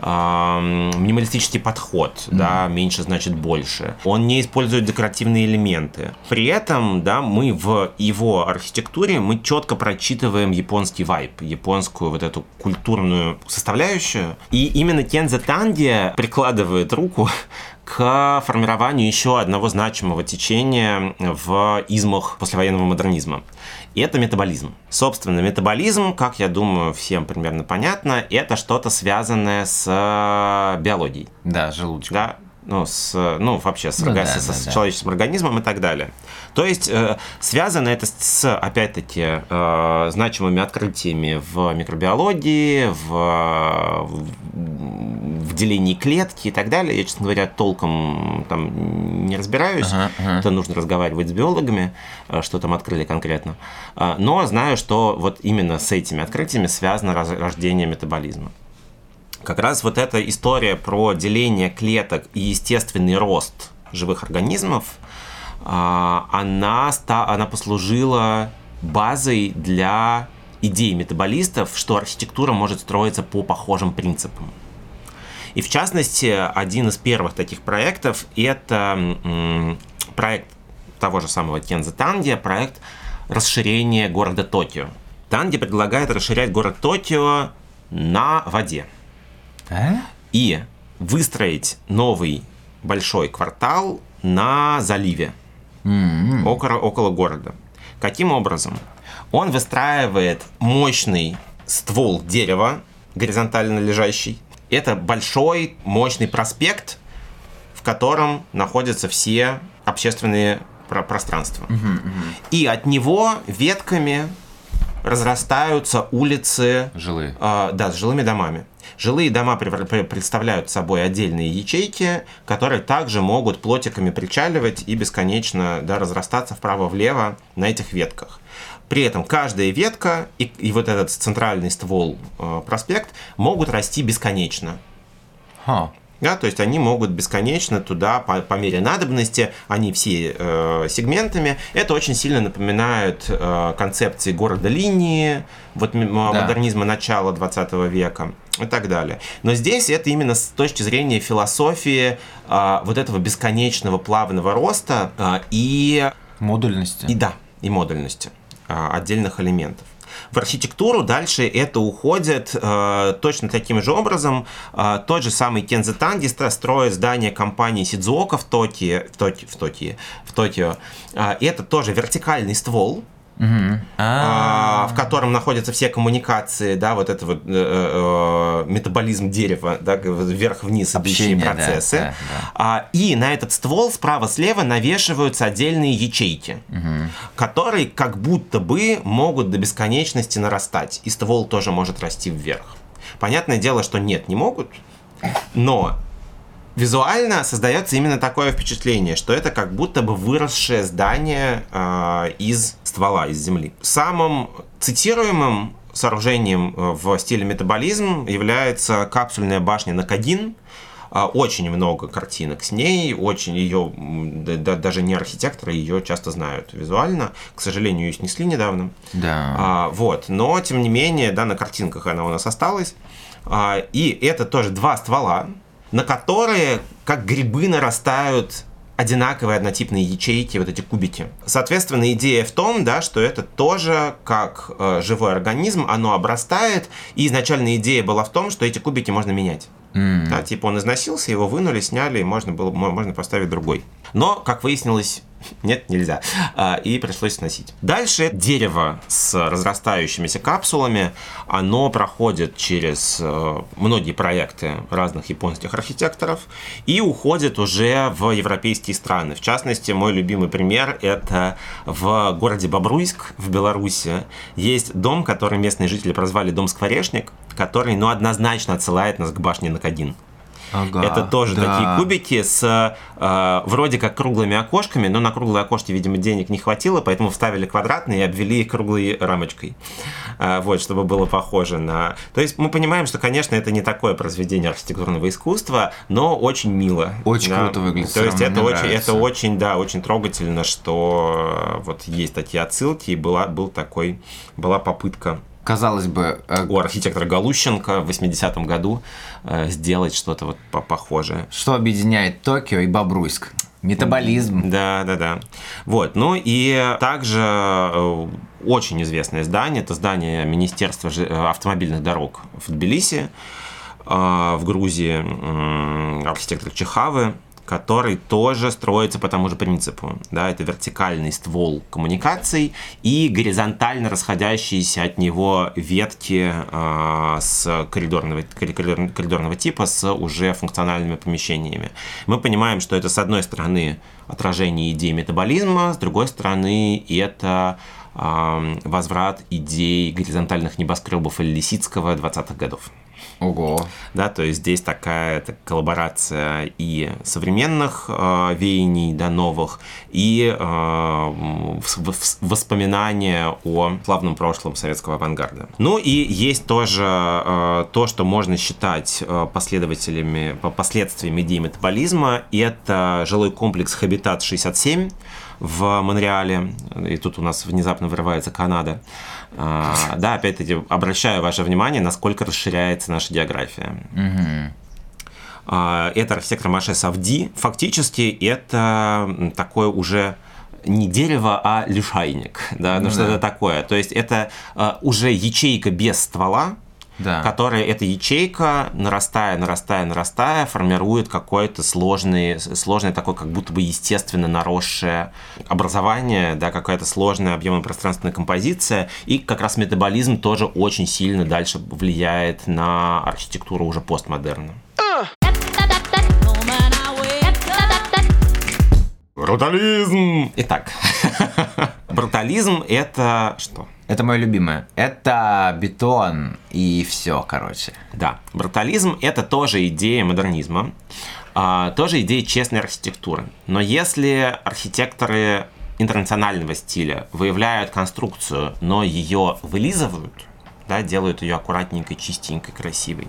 минималистический подход, да, меньше значит больше. Он не использует декоративные элементы. При этом, да, мы в его архитектуре мы четко прочитываем японский вайб, японскую вот эту культурную составляющую. И именно Кенза Танди прикладывает руку к формированию еще одного значимого течения в измах послевоенного модернизма. И это метаболизм. Собственно, метаболизм, как я думаю, всем примерно понятно, это что-то связанное с э, биологией. Да, желудочек. Да? Ну, с, ну, вообще с, Ну да, с- да, с да. человеческим организмом и так далее. То есть э, связано это с, опять-таки, э, значимыми открытиями в микробиологии, в, в делении клетки и так далее. Я, честно говоря, толком там не разбираюсь. Ага, ага. Это нужно разговаривать с биологами, э, что там открыли конкретно. А, Но знаю, что вот именно с этими открытиями связано рождение метаболизма. Как раз вот эта история про деление клеток и естественный рост живых организмов, а, она, она послужила базой для идей метаболистов, что архитектура может строиться по похожим принципам. И в частности, один из первых таких проектов – это проект того же самого Кенза Танди, проект расширения города Токио. Танди предлагает расширять город Токио на воде А? и выстроить новый большой квартал на заливе М-м. около, около города. Каким образом? Он выстраивает мощный ствол дерева, горизонтально лежащий. Это большой, мощный проспект, в котором находятся все общественные про- пространства. И от него ветками разрастаются улицы Жилые. а, да, с жилыми домами. Жилые дома представляют собой отдельные ячейки, которые также могут плотиками причаливать и бесконечно да, разрастаться вправо-влево на этих ветках. При этом каждая ветка и, и вот этот центральный ствол э, проспект могут расти бесконечно. Ха. Да, то есть они могут бесконечно туда по, по мере надобности, они все э, сегментами. Это очень сильно напоминает э, концепции города линии, вот Да. модернизма начала 20 века и так далее. Но здесь это именно с точки зрения философии э, вот этого бесконечного плавного роста э, и Модульности. и да, и модульности а, отдельных элементов. В архитектуру дальше это уходит э, точно таким же образом. Э, тот же самый Кензе Танди ст- строит здание компании Сидзуока в Токио, в Токио, в Токио, в Токио. Э, это тоже вертикальный ствол, А, А. в котором находятся все коммуникации, да, вот это вот э, э, метаболизм дерева, да, вверх-вниз идущие Общение, да, процессы. да, да. А, и на этот ствол справа-слева навешиваются отдельные ячейки, которые как будто бы могут до бесконечности нарастать, и ствол тоже может расти вверх. Понятное дело, что нет, не могут, но визуально создается именно такое впечатление, что это как будто бы выросшее здание э, из ствола, из земли. Самым цитируемым сооружением э, в стиле метаболизм является капсульная башня Накадин, а, очень много картинок с ней, очень ее, да, даже не архитекторы ее часто знают визуально. К сожалению, ее снесли недавно. Да. А, вот, но тем не менее, да, на картинках она у нас осталась. А, и это тоже два ствола, на которые, как грибы, нарастают одинаковые однотипные ячейки, вот эти кубики. Соответственно, идея в том, да, что это тоже как э, живой организм, оно обрастает, и изначальная идея была в том, что эти кубики можно менять. Mm. Да, типа он износился, его вынули, сняли, и можно было можно поставить другой. Но, как выяснилось, нет, нельзя. А, и пришлось сносить. Дальше дерево с разрастающимися капсулами, оно проходит через э, многие проекты разных японских архитекторов и уходит уже в европейские страны. В частности, мой любимый пример – это в городе Бобруйск в Беларуси есть дом, который местные жители прозвали «Дом Скворечник», который, ну, однозначно отсылает нас к башне Накадин. Ага, это тоже да. такие кубики с э, вроде как круглыми окошками, но на круглые окошки, видимо, денег не хватило, поэтому вставили квадратные и обвели их круглой рамочкой. Э, вот, чтобы было похоже на... То есть мы понимаем, что, конечно, это не такое произведение архитектурного искусства, но очень мило. Очень да? круто выглядит. То есть это очень, это очень, да, очень трогательно, что вот есть такие отсылки, и была, был такой, была попытка казалось бы... Э, У архитектора Галущенко в 80-м году э, сделать что-то вот похожее. Что объединяет Токио и Бобруйск? Метаболизм. Да, да, да. Вот. Ну и также э, очень известное здание, это здание Министерства автомобильных дорог в Тбилиси, в Грузии, архитектор Чехавы, который тоже строится по тому же принципу. Да, это вертикальный ствол коммуникаций и горизонтально расходящиеся от него ветки э, с коридорного, коридор, коридорного типа с уже функциональными помещениями. Мы понимаем, что это с одной стороны отражение идеи метаболизма, с другой стороны это э, возврат идей горизонтальных небоскребов или Лисицкого 20-х годов. Ого. Да, то есть здесь такая так, коллаборация и современных э, веяний, да, новых, и э, воспоминания о славном прошлом советского авангарда. Ну и есть тоже э, то, что можно считать э, последователями, последствиями идеи метаболизма, это жилой комплекс Хабитат 67 в Монреале, и тут у нас внезапно вырывается Канада. А, да, опять-таки, обращаю ваше внимание, насколько расширяется наша география. А, это архитектор Маше Савди. Фактически это такое уже не дерево, а лишайник, да, ну, ну что-то такое. То есть это uh, уже ячейка без ствола, да. которая эта ячейка, нарастая, нарастая, нарастая, формирует какое-то сложное, сложное такое, как будто бы естественно наросшее образование, да, какая-то сложная объемно-пространственная композиция, и как раз метаболизм тоже очень сильно дальше влияет на архитектуру уже постмодерна. Брутализм! Итак, брутализм это что? Это мое любимое. Это бетон и все, короче. Да, брутализм это тоже идея модернизма, а, тоже идея честной архитектуры. Но если архитекторы интернационального стиля выявляют конструкцию, но ее вылизывают, да, делают ее аккуратненькой, чистенькой, красивой,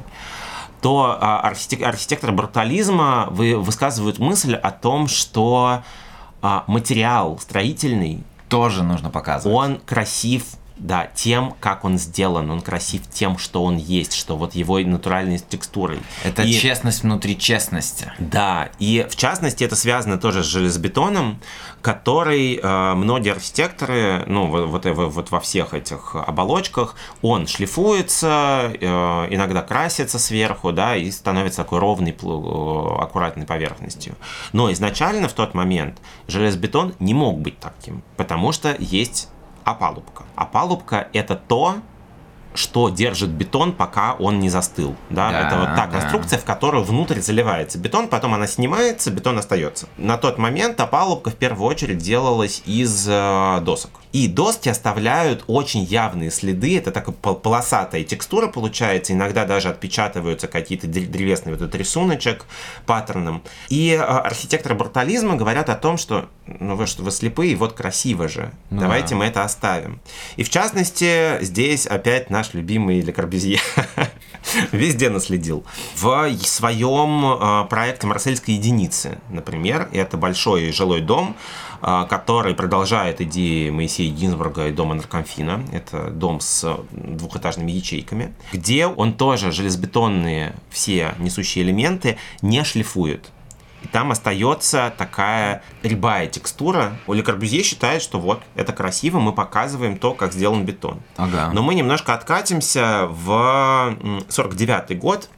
то а, архитек- архитекторы брутализма вы, высказывают мысль о том, что а, материал строительный тоже нужно показывать. Он красив да, тем, как он сделан, он красив тем, что он есть, что вот его натуральной текстурой. Это и, честность внутри честности. Да, и в частности это связано тоже с железобетоном, который э, многие архитекторы, ну вот, вот, вот во всех этих оболочках, он шлифуется, э, иногда красится сверху, да, и становится такой ровной, э, аккуратной поверхностью. Но изначально в тот момент железобетон не мог быть таким, потому что есть опалубка. Опалубка – это то, что держит бетон, пока он не застыл. Да? Да, это вот та да. конструкция, в которую внутрь заливается бетон, потом она снимается, бетон остается. На тот момент опалубка в первую очередь делалась из э, досок. И доски оставляют очень явные следы, это такая полосатая текстура получается, иногда даже отпечатываются какие-то древесные вот этот рисуночек паттерном. И э, архитекторы брутализма говорят о том, что ну вы что, вы слепые, вот красиво же. Ну, Давайте да. мы это оставим. И в частности, здесь опять наш любимый Ле Корбюзье везде наследил. В своем э, проекте «Марсельской единицы», например, это большой жилой дом, который продолжает идеи Моисея Гинзбурга и дома Наркомфина. Это дом с двухэтажными ячейками, где он тоже железобетонные все несущие элементы не шлифует. И там остается такая рябая текстура. Оля Корбюзье считает, что вот, это красиво, мы показываем то, как сделан бетон. Ага. Но мы немножко откатимся в 49 год,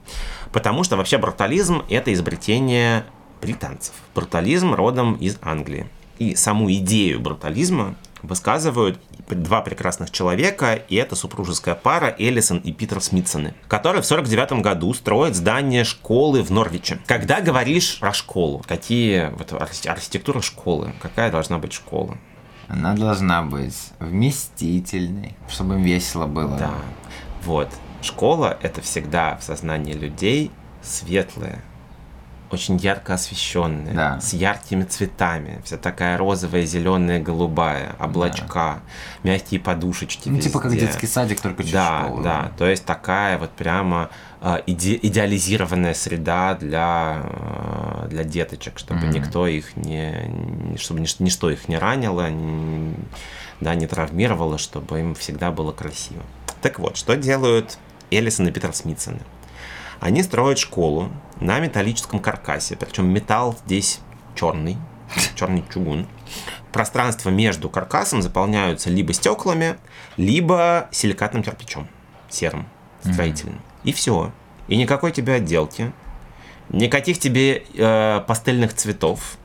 потому что вообще брутализм — это изобретение британцев. Брутализм родом из Англии. И саму идею брутализма высказывают два прекрасных человека, и это супружеская пара Эллисон и Питер Смитсоны, которые в 49 году строят здание школы в Норвиче. Когда говоришь про школу, какие вот архитектура школы, какая должна быть школа? Она должна быть вместительной, чтобы им весело было. Да, вот. Школа — это всегда в сознании людей светлая, очень ярко освещенная, да. с яркими цветами, вся такая розовая, зеленая, голубая, облачка, да. мягкие подушечки. Ну, везде. типа как детский садик, только чуть Да, школы. да, то есть такая вот прямо э, иде идеализированная среда для, э, для деточек, чтобы mm-hmm. никто их не, чтобы ничто их не ранило, не, да, не травмировало, чтобы им всегда было красиво. Так вот, что делают Эллисон и Питер Смитсоны? Они строят школу на металлическом каркасе, причем металл здесь черный, черный чугун. Пространство между каркасом заполняются либо стеклами, либо силикатным кирпичом, серым, строительным. Mm-hmm. И все. И никакой тебе отделки, никаких тебе э, пастельных цветов.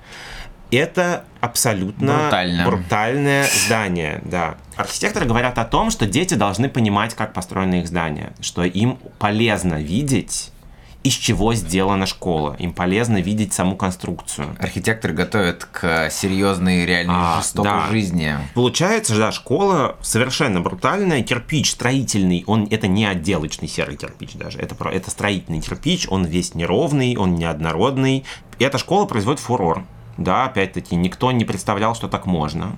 Это абсолютно Брутально. брутальное здание, да. Архитекторы говорят о том, что дети должны понимать, как построены их здания, что им полезно видеть из чего сделана школа. Им полезно видеть саму конструкцию. Архитекторы готовят к серьезной, реальной, а, жестокой да. жизни. Получается, да, школа совершенно брутальная. Кирпич строительный, он это не отделочный серый кирпич даже. Это, это строительный кирпич, он весь неровный, он неоднородный. И эта школа производит фурор. Да, опять-таки, никто не представлял, что так можно.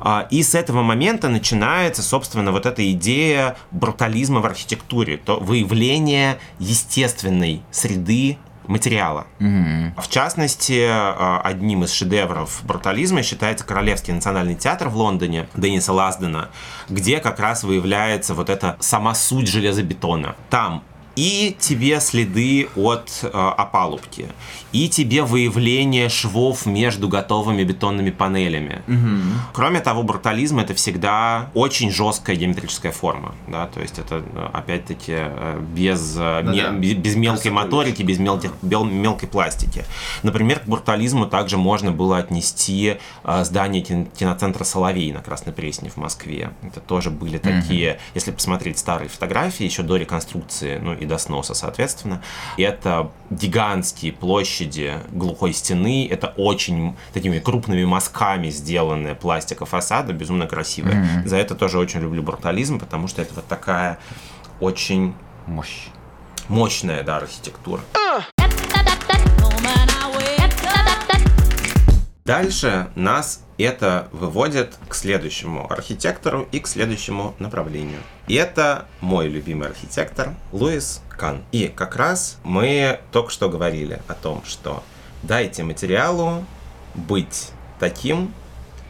А, и с этого момента начинается, собственно, вот эта идея брутализма в архитектуре, то выявление естественной среды материала. Mm-hmm. В частности, а, одним из шедевров брутализма считается Королевский национальный театр в Лондоне Денниса Лаздена, где как раз выявляется вот эта сама суть железобетона. Там и тебе следы от э, опалубки, и тебе выявление швов между готовыми бетонными панелями. Угу. Кроме того, брутализм это всегда очень жесткая геометрическая форма, да, то есть это опять-таки э, без, э, да ме, без мелкой моторики, без мелких, мелкой пластики. Например, к брутализму также можно было отнести э, здание киноцентра Соловей на Красной Пресне в Москве. Это тоже были такие, угу. если посмотреть старые фотографии еще до реконструкции, ну и до сноса, соответственно. Это гигантские площади глухой стены, это очень такими крупными мазками сделанная пластика фасада, безумно красивая. Mm-hmm. За это тоже очень люблю брутализм, потому что это вот такая очень... Мощь. Мощная, да, архитектура. Дальше нас это выводит к следующему архитектору и к следующему направлению. И это мой любимый архитектор Луис Кан. И как раз мы только что говорили о том, что дайте материалу быть таким,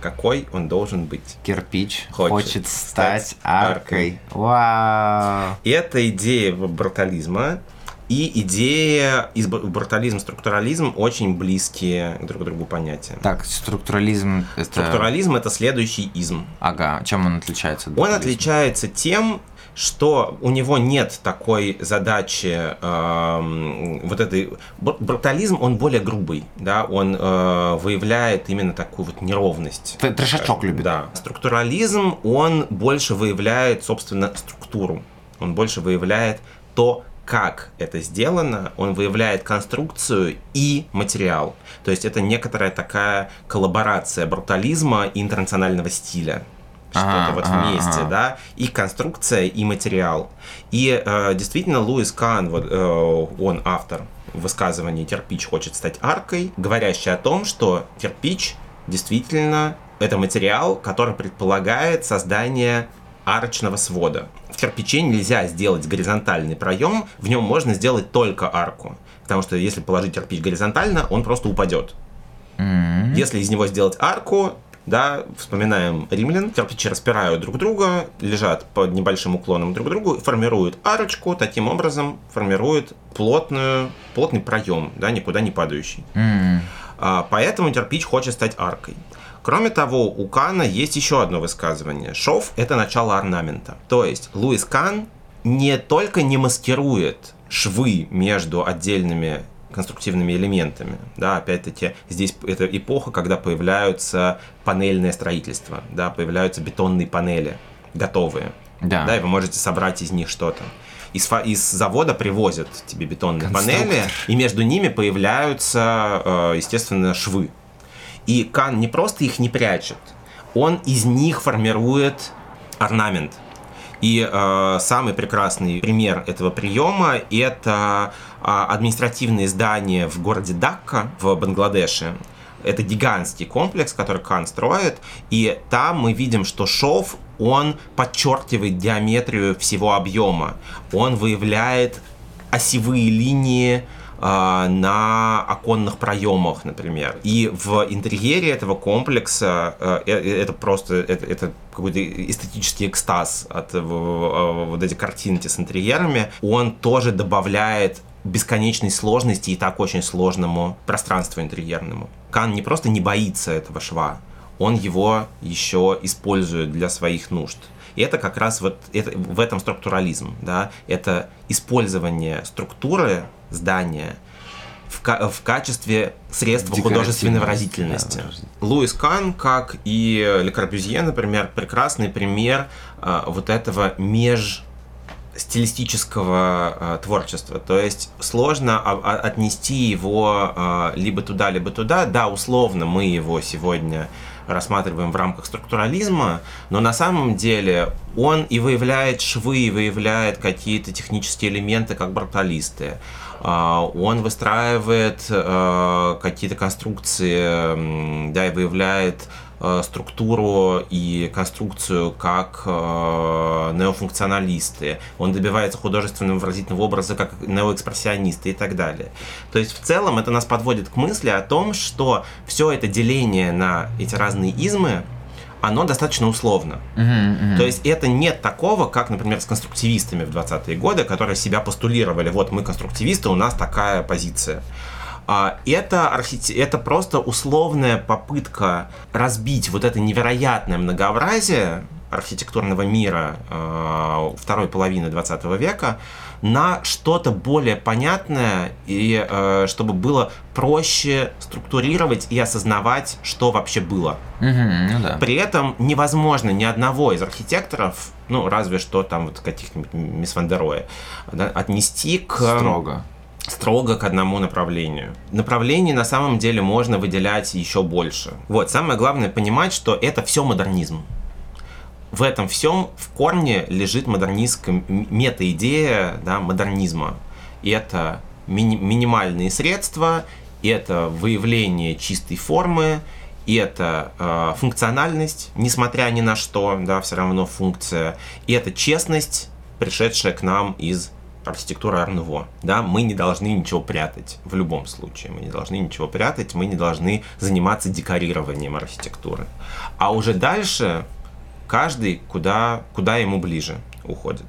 какой он должен быть. Кирпич хочет, хочет стать аркой. аркой. Вау! И эта идея брутализма и идея брутализм, структурализм очень близкие друг к другу понятия. Так, структурализм это... Структурализм это следующий изм. Ага, чем он отличается? Он отличается тем, что у него нет такой задачи, э, вот этой брутализм, он более грубый, да, он э, выявляет именно такую вот неровность. Трешачок любит. Да. Структурализм, он больше выявляет, собственно, структуру, он больше выявляет то, как это сделано, он выявляет конструкцию и материал. То есть это некоторая такая коллаборация брутализма и интернационального стиля. Что-то ага, вот ага, вместе, ага. да, и конструкция, и материал. И э, действительно, Луис Кан, вот, э, он автор высказывания «Кирпич хочет стать аркой», говорящий о том, что кирпич действительно это материал, который предполагает создание арочного свода. В кирпиче нельзя сделать горизонтальный проем, в нем можно сделать только арку. Потому что если положить кирпич горизонтально, он просто упадет. Mm-hmm. Если из него сделать арку, да, вспоминаем римлян, кирпичи распирают друг друга, лежат под небольшим уклоном друг к другу, формируют арочку, таким образом формируют плотную, плотный проем, да, никуда не падающий. Mm-hmm. Поэтому кирпич хочет стать аркой. Кроме того, у Кана есть еще одно высказывание. Шов – это начало орнамента. То есть Луис Кан не только не маскирует швы между отдельными конструктивными элементами. Да, опять-таки, здесь это эпоха, когда появляются панельное строительство, да, появляются бетонные панели готовые. Да. да, и вы можете собрать из них что-то. Из, из завода привозят тебе бетонные панели, и между ними появляются, э, естественно, швы. И Кан не просто их не прячет, он из них формирует орнамент. И э, самый прекрасный пример этого приема – это э, административное здание в городе Дакка в Бангладеше. Это гигантский комплекс, который Кан строит, и там мы видим, что шов, он подчеркивает диаметрию всего объема, он выявляет осевые линии на оконных проемах, например. И в интерьере этого комплекса э, э, это просто это, это какой-то эстетический экстаз от вот эти картинки с интерьерами. Он тоже добавляет бесконечной сложности и так очень сложному пространству интерьерному. Кан не просто не боится этого шва, он его еще использует для своих нужд. И это как раз вот это, в этом структурализм, да, это использование структуры здания в, в качестве средства художественной выразительности. Да, Луис Кан, как и Ле Корбюзье, например, прекрасный пример э, вот этого меж стилистического э, творчества. То есть сложно а, а, отнести его э, либо туда, либо туда. Да, условно мы его сегодня рассматриваем в рамках структурализма, но на самом деле он и выявляет швы, и выявляет какие-то технические элементы, как бруталисты. А, он выстраивает э, какие-то конструкции, да, и выявляет э, структуру и конструкцию как э, неофункционалисты. Он добивается художественного выразительного образа как неоэкспрессионисты и так далее. То есть в целом это нас подводит к мысли о том, что все это деление на эти разные измы, оно достаточно условно. Uh-huh, uh-huh. То есть это нет такого, как, например, с конструктивистами в 20-е годы, которые себя постулировали, вот мы конструктивисты, у нас такая позиция. А, это, архите... это просто условная попытка разбить вот это невероятное многообразие архитектурного мира э, второй половины 20 века на что-то более понятное и э, чтобы было проще структурировать и осознавать, что вообще было. Угу, ну да. При этом невозможно ни одного из архитекторов, ну разве что там вот каких-нибудь мисс Вандероя, да, отнести к строго строго к одному направлению. Направлений на самом деле можно выделять еще больше. Вот, самое главное понимать, что это все модернизм. В этом всем в корне лежит модернистская мета-идея да, модернизма. И это ми- минимальные средства, и это выявление чистой формы, и это э, функциональность, несмотря ни на что, да, все равно функция, и это честность, пришедшая к нам из архитектура Арнуво. Да, мы не должны ничего прятать в любом случае. Мы не должны ничего прятать, мы не должны заниматься декорированием архитектуры. А уже дальше каждый куда, куда ему ближе уходит.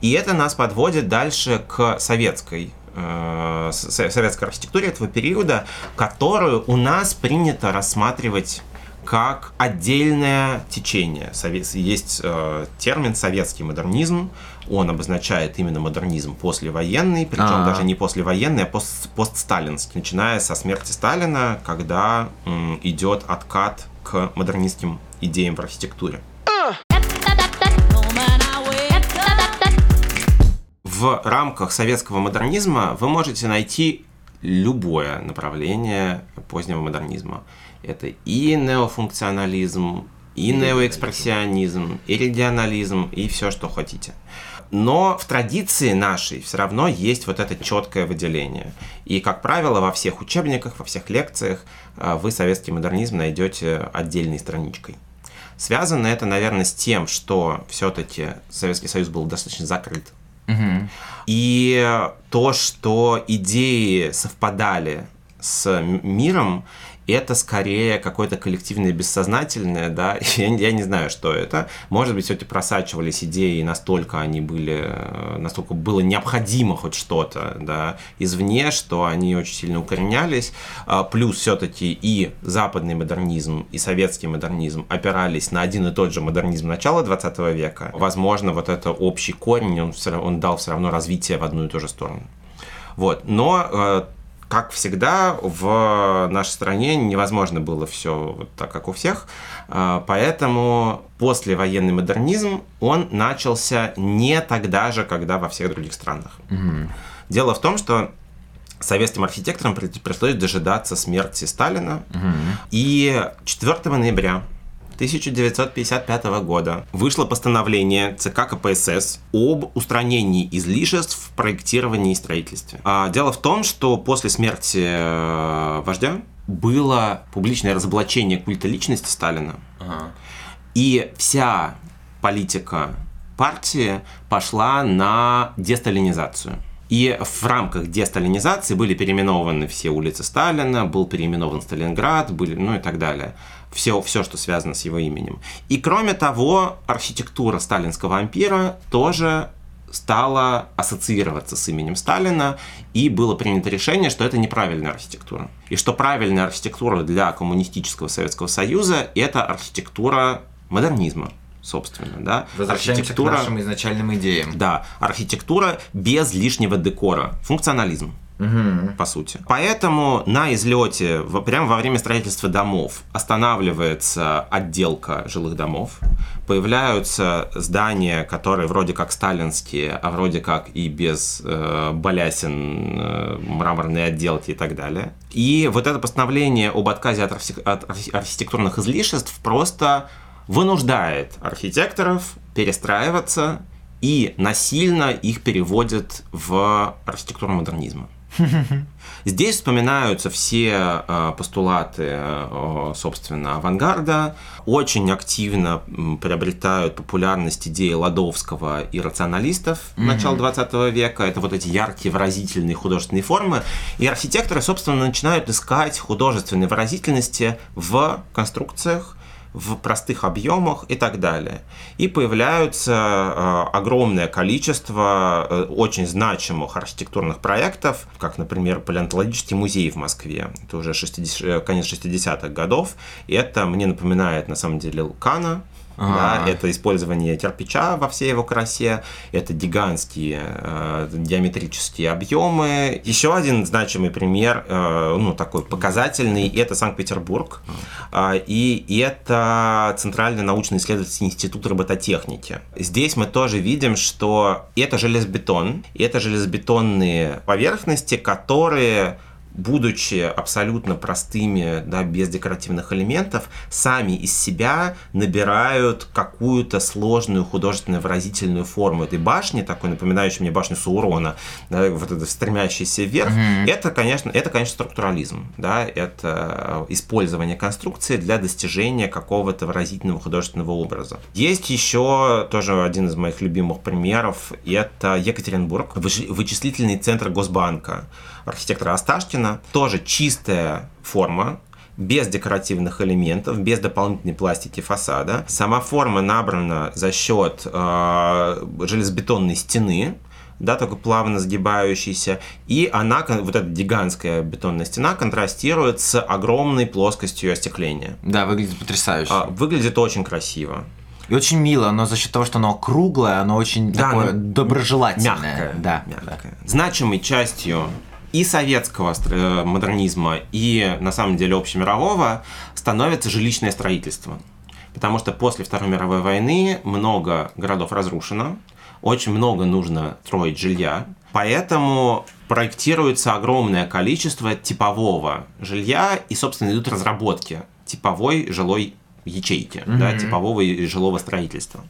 И это нас подводит дальше к советской э, советской архитектуре этого периода, которую у нас принято рассматривать как отдельное течение. Есть э, термин советский модернизм, он обозначает именно модернизм послевоенный, причем А-а-а. даже не послевоенный, а пост постсталинский, начиная со смерти Сталина, когда м, идет откат к модернистским идеям в архитектуре. В рамках советского модернизма вы можете найти любое направление позднего модернизма. Это и неофункционализм, и неоэкспрессионизм, и регионализм, и все, что хотите. но в традиции нашей все равно есть вот это четкое выделение. И, как правило, во всех учебниках, во всех лекциях а, вы советский модернизм найдете отдельной страничкой. Связано это, наверное, с тем, что все-таки Советский Союз был достаточно закрыт. Угу. И то, что идеи совпадали с миром, это скорее какое-то коллективное бессознательное, да, я, я не знаю, что это. Может быть, все-таки просачивались идеи, настолько они были, э, настолько было необходимо хоть что-то, да, извне, что они очень сильно укоренялись. А, плюс все-таки и западный модернизм, и советский модернизм опирались на один и тот же модернизм начала 20 века. Возможно, вот это общий корень, он, он дал все равно развитие в одну и ту же сторону. Вот. Но э, как всегда, в нашей стране невозможно было все вот так, как у всех. А, поэтому послевоенный модернизм, он начался не тогда же, когда во всех других странах. Угу. Дело в том, что советским архитекторам пришлось дожидаться смерти Сталина. Угу. И 4 ноября 1955 года вышло постановление ЦК КПСС об устранении излишеств в проектировании и строительстве. А дело в том, что после смерти э, вождя было публичное разоблачение культа личности Сталина. Ага. И вся политика партии пошла на десталинизацию. И в рамках десталинизации были переименованы все улицы Сталина, был переименован Сталинград, были, ну и так далее. Все, все, что связано с его именем. И кроме того, архитектура сталинского ампира тоже стала ассоциироваться с именем Сталина, и было принято решение, что это неправильная архитектура. И что правильная архитектура для коммунистического Советского Союза – это архитектура модернизма собственно, да. Возвращаемся архитектура, к нашим изначальным идеям. Да, архитектура без лишнего декора, функционализм. Угу. По сути. Поэтому на излете, прямо во время строительства домов, останавливается отделка жилых домов, появляются здания, которые вроде как сталинские, а вроде как и без э, балясин, э, мраморной отделки и так далее. И вот это постановление об отказе от, архи- от архитектурных излишеств просто вынуждает архитекторов перестраиваться и насильно их переводит в архитектуру модернизма. Здесь вспоминаются все э, постулаты, э, собственно, авангарда. Очень активно приобретают популярность идеи Ладовского и рационалистов mm-hmm. начала 20 века. Это вот эти яркие выразительные художественные формы. И архитекторы, собственно, начинают искать художественные выразительности в конструкциях, в простых объемах и так далее. И появляются э, огромное количество э, очень значимых архитектурных проектов, как, например, палеонтологический музей в Москве. Это уже 60, э, конец 60-х годов. И это мне напоминает, на самом деле, Лукана, да, это использование кирпича во всей его красе, это гигантские э, геометрические объемы. Еще один значимый пример, э, ну такой показательный, это Санкт-Петербург, э, и это Центральный научно-исследовательский институт робототехники. Здесь мы тоже видим, что это железобетон, это железобетонные поверхности, которые будучи абсолютно простыми, да, без декоративных элементов, сами из себя набирают какую-то сложную художественную выразительную форму этой башни, такой напоминающей мне башню Саурона, да, вот это стремящийся вверх. Mm-hmm. Это, конечно, это, конечно, структурализм, да, это использование конструкции для достижения какого-то выразительного художественного образа. Есть еще тоже один из моих любимых примеров, это Екатеринбург, вычислительный центр Госбанка архитектора Осташкина. Тоже чистая форма, без декоративных элементов, без дополнительной пластики фасада. Сама форма набрана за счет э, железобетонной стены, да, такой плавно сгибающийся, и она, вот эта гигантская бетонная стена, контрастирует с огромной плоскостью остекления. Да, выглядит потрясающе. А, выглядит очень красиво. И очень мило, но за счет того, что оно круглое, оно очень да, такое доброжелательное. Мягкое. Да, мягкое. Да. Значимой частью и советского э, модернизма, и на самом деле общемирового становится жилищное строительство. Потому что после Второй мировой войны много городов разрушено, очень много нужно строить жилья, поэтому проектируется огромное количество типового жилья, и, собственно, идут разработки типовой жилой ячейки, mm-hmm. да, типового жилого строительства.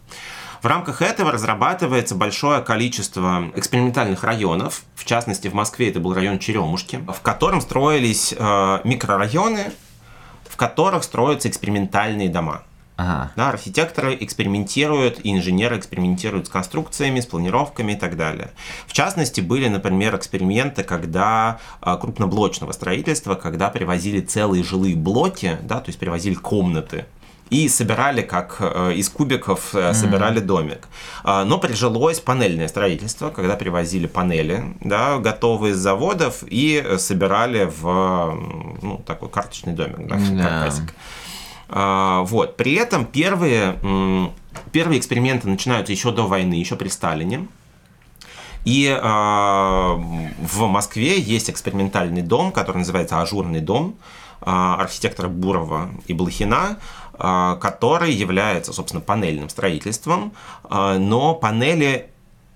В рамках этого разрабатывается большое количество экспериментальных районов. В частности, в Москве это был район Черемушки, в котором строились э, микрорайоны, в которых строятся экспериментальные дома. Ага. Да, архитекторы экспериментируют, и инженеры экспериментируют с конструкциями, с планировками и так далее. В частности, были, например, эксперименты, когда а, крупноблочного строительства, когда привозили целые жилые блоки, да, то есть привозили комнаты и собирали, как э, из кубиков э, собирали домик. А, но прижилось панельное строительство, когда привозили панели, да, готовые из заводов, и собирали в ну, такой карточный домик, да, каркасик. А, вот. При этом первые, первые эксперименты начинаются еще до войны, еще при Сталине. И а, в Москве есть экспериментальный дом, который называется Ажурный дом а, архитектора Бурова и Блохина, который является, собственно, панельным строительством, а, но панели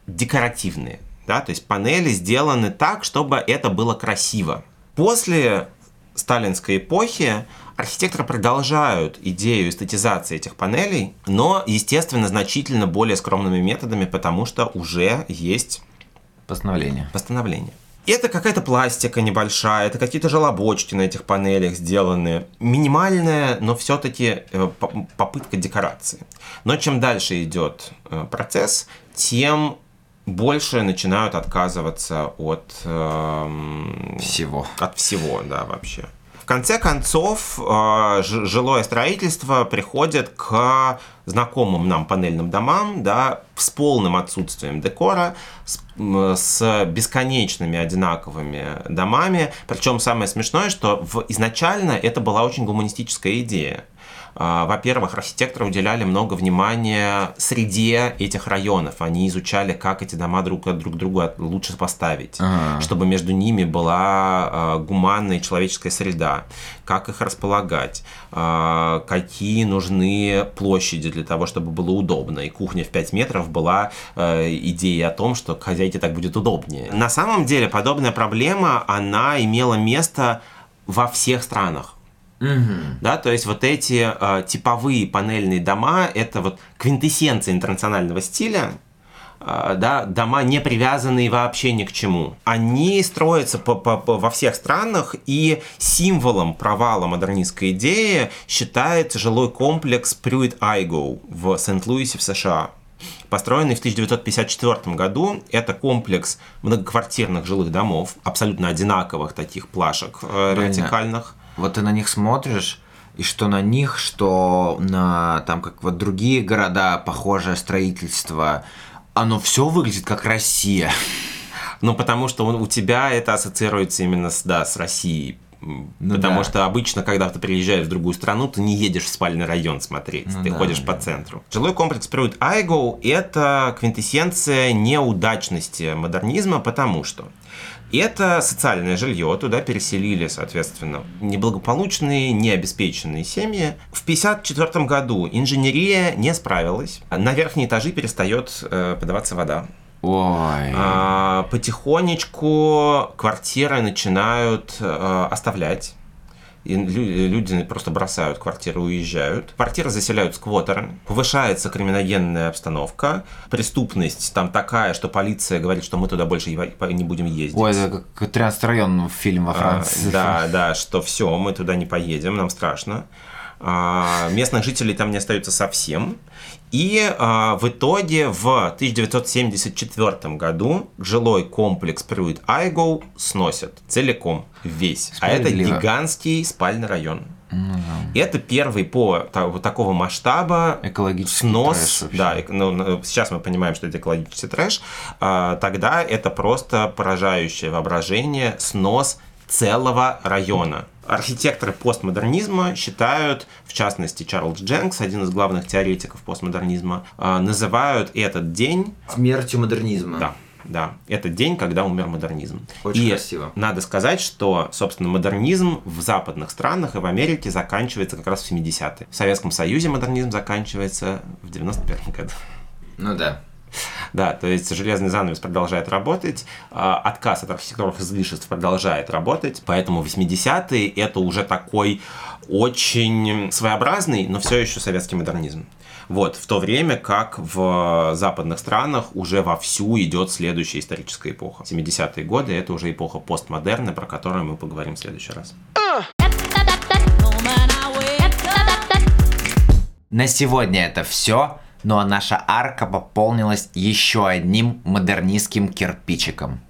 декоративные. Да? То есть панели сделаны так, чтобы это было красиво. После сталинской эпохи архитекторы продолжают идею эстетизации этих панелей, но, естественно, значительно более скромными методами, потому что уже есть Постановление. постановление. Это какая-то пластика небольшая, это какие-то желобочки на этих панелях сделаны. Минимальная, но все-таки попытка декорации. Но чем дальше идет э, процесс, тем больше начинают отказываться от эм, Всего. от всего, да, вообще. В конце концов, э, жилое строительство приходит к знакомым нам панельным домам, да, с полным отсутствием декора, с, с бесконечными одинаковыми домами. Причем самое смешное, что в, изначально это была очень гуманистическая идея. А, Во-первых, архитекторы уделяли много внимания среде этих районов. Они изучали, как эти дома друг от друг друга лучше поставить, Ага. чтобы между ними была а, гуманная человеческая среда, как их располагать, а, какие нужны площади для того, чтобы было удобно. И кухня в 5 метров была э, идеей о том, что хозяйке так будет удобнее. На самом деле подобная проблема, она имела место во всех странах. Да, то есть вот эти э, типовые панельные дома это вот квинтэссенция интернационального стиля. э, Да, дома не привязанные вообще ни к чему. Они строятся по- по- по- во всех странах, и символом провала модернистской идеи считается жилой комплекс Пруит Айго в Сент-Луисе в США. Построенный в 1954 году, это комплекс многоквартирных жилых домов, абсолютно одинаковых таких плашек э, вертикальных. Вот ты на них смотришь, и что на них, что на там как вот другие города, похожее строительство, оно все выглядит как Россия. Ну, потому что он- у тебя это ассоциируется именно с, да, с Россией. Ну потому да. что обычно, когда ты приезжаешь в другую страну, ты не едешь в спальный район смотреть, Ну ты да, ходишь да. по центру. Жилой комплекс Пруит Айго – это квинтэссенция неудачности модернизма, потому что это социальное жилье, туда переселили, соответственно, неблагополучные, необеспеченные семьи. В 1954 году инженерия не справилась. На верхние этажи перестает э, подаваться вода. Ой. А, потихонечку квартиры начинают э, оставлять. И лю- люди просто бросают квартиры, уезжают. Квартиры заселяют сквотеры. Повышается криминогенная обстановка. Преступность там такая, что полиция говорит, что мы туда больше не будем ездить. Ой, это как 13 район фильм во А, Франции. да, да, что все, мы туда не поедем, нам страшно. А, местных жителей там не остается совсем. И а, в итоге в 1974 году жилой комплекс Пруит Айго сносят целиком, весь. А это гигантский спальный район. Ну да. Это первый по та- вот такого масштаба Экологический снос, трэш вообще. да, ну, ну, сейчас мы понимаем, что это экологический трэш, а, тогда это просто поражающее воображение, снос целого района. Архитекторы постмодернизма считают, в частности Чарльз Дженкс, один из главных теоретиков постмодернизма, а, называют этот день, Смертью модернизма. да, да, этот день, когда умер модернизм. Очень и красиво. надо сказать, что, собственно, модернизм в западных странах и в Америке заканчивается как раз в 70-е. В Советском Союзе модернизм заканчивается в 91 году. Ну да. Да, то есть железный занавес продолжает работать, а, отказ от архитектурных излишеств продолжает работать, поэтому 80-е это уже такой очень своеобразный, но все еще советский модернизм. Вот, в то время как в западных странах уже вовсю идет следующая историческая эпоха. 70-е годы — это уже эпоха постмодерна, про которую мы поговорим в следующий раз. На сегодня это все, ну а наша арка пополнилась еще одним модернистским кирпичиком.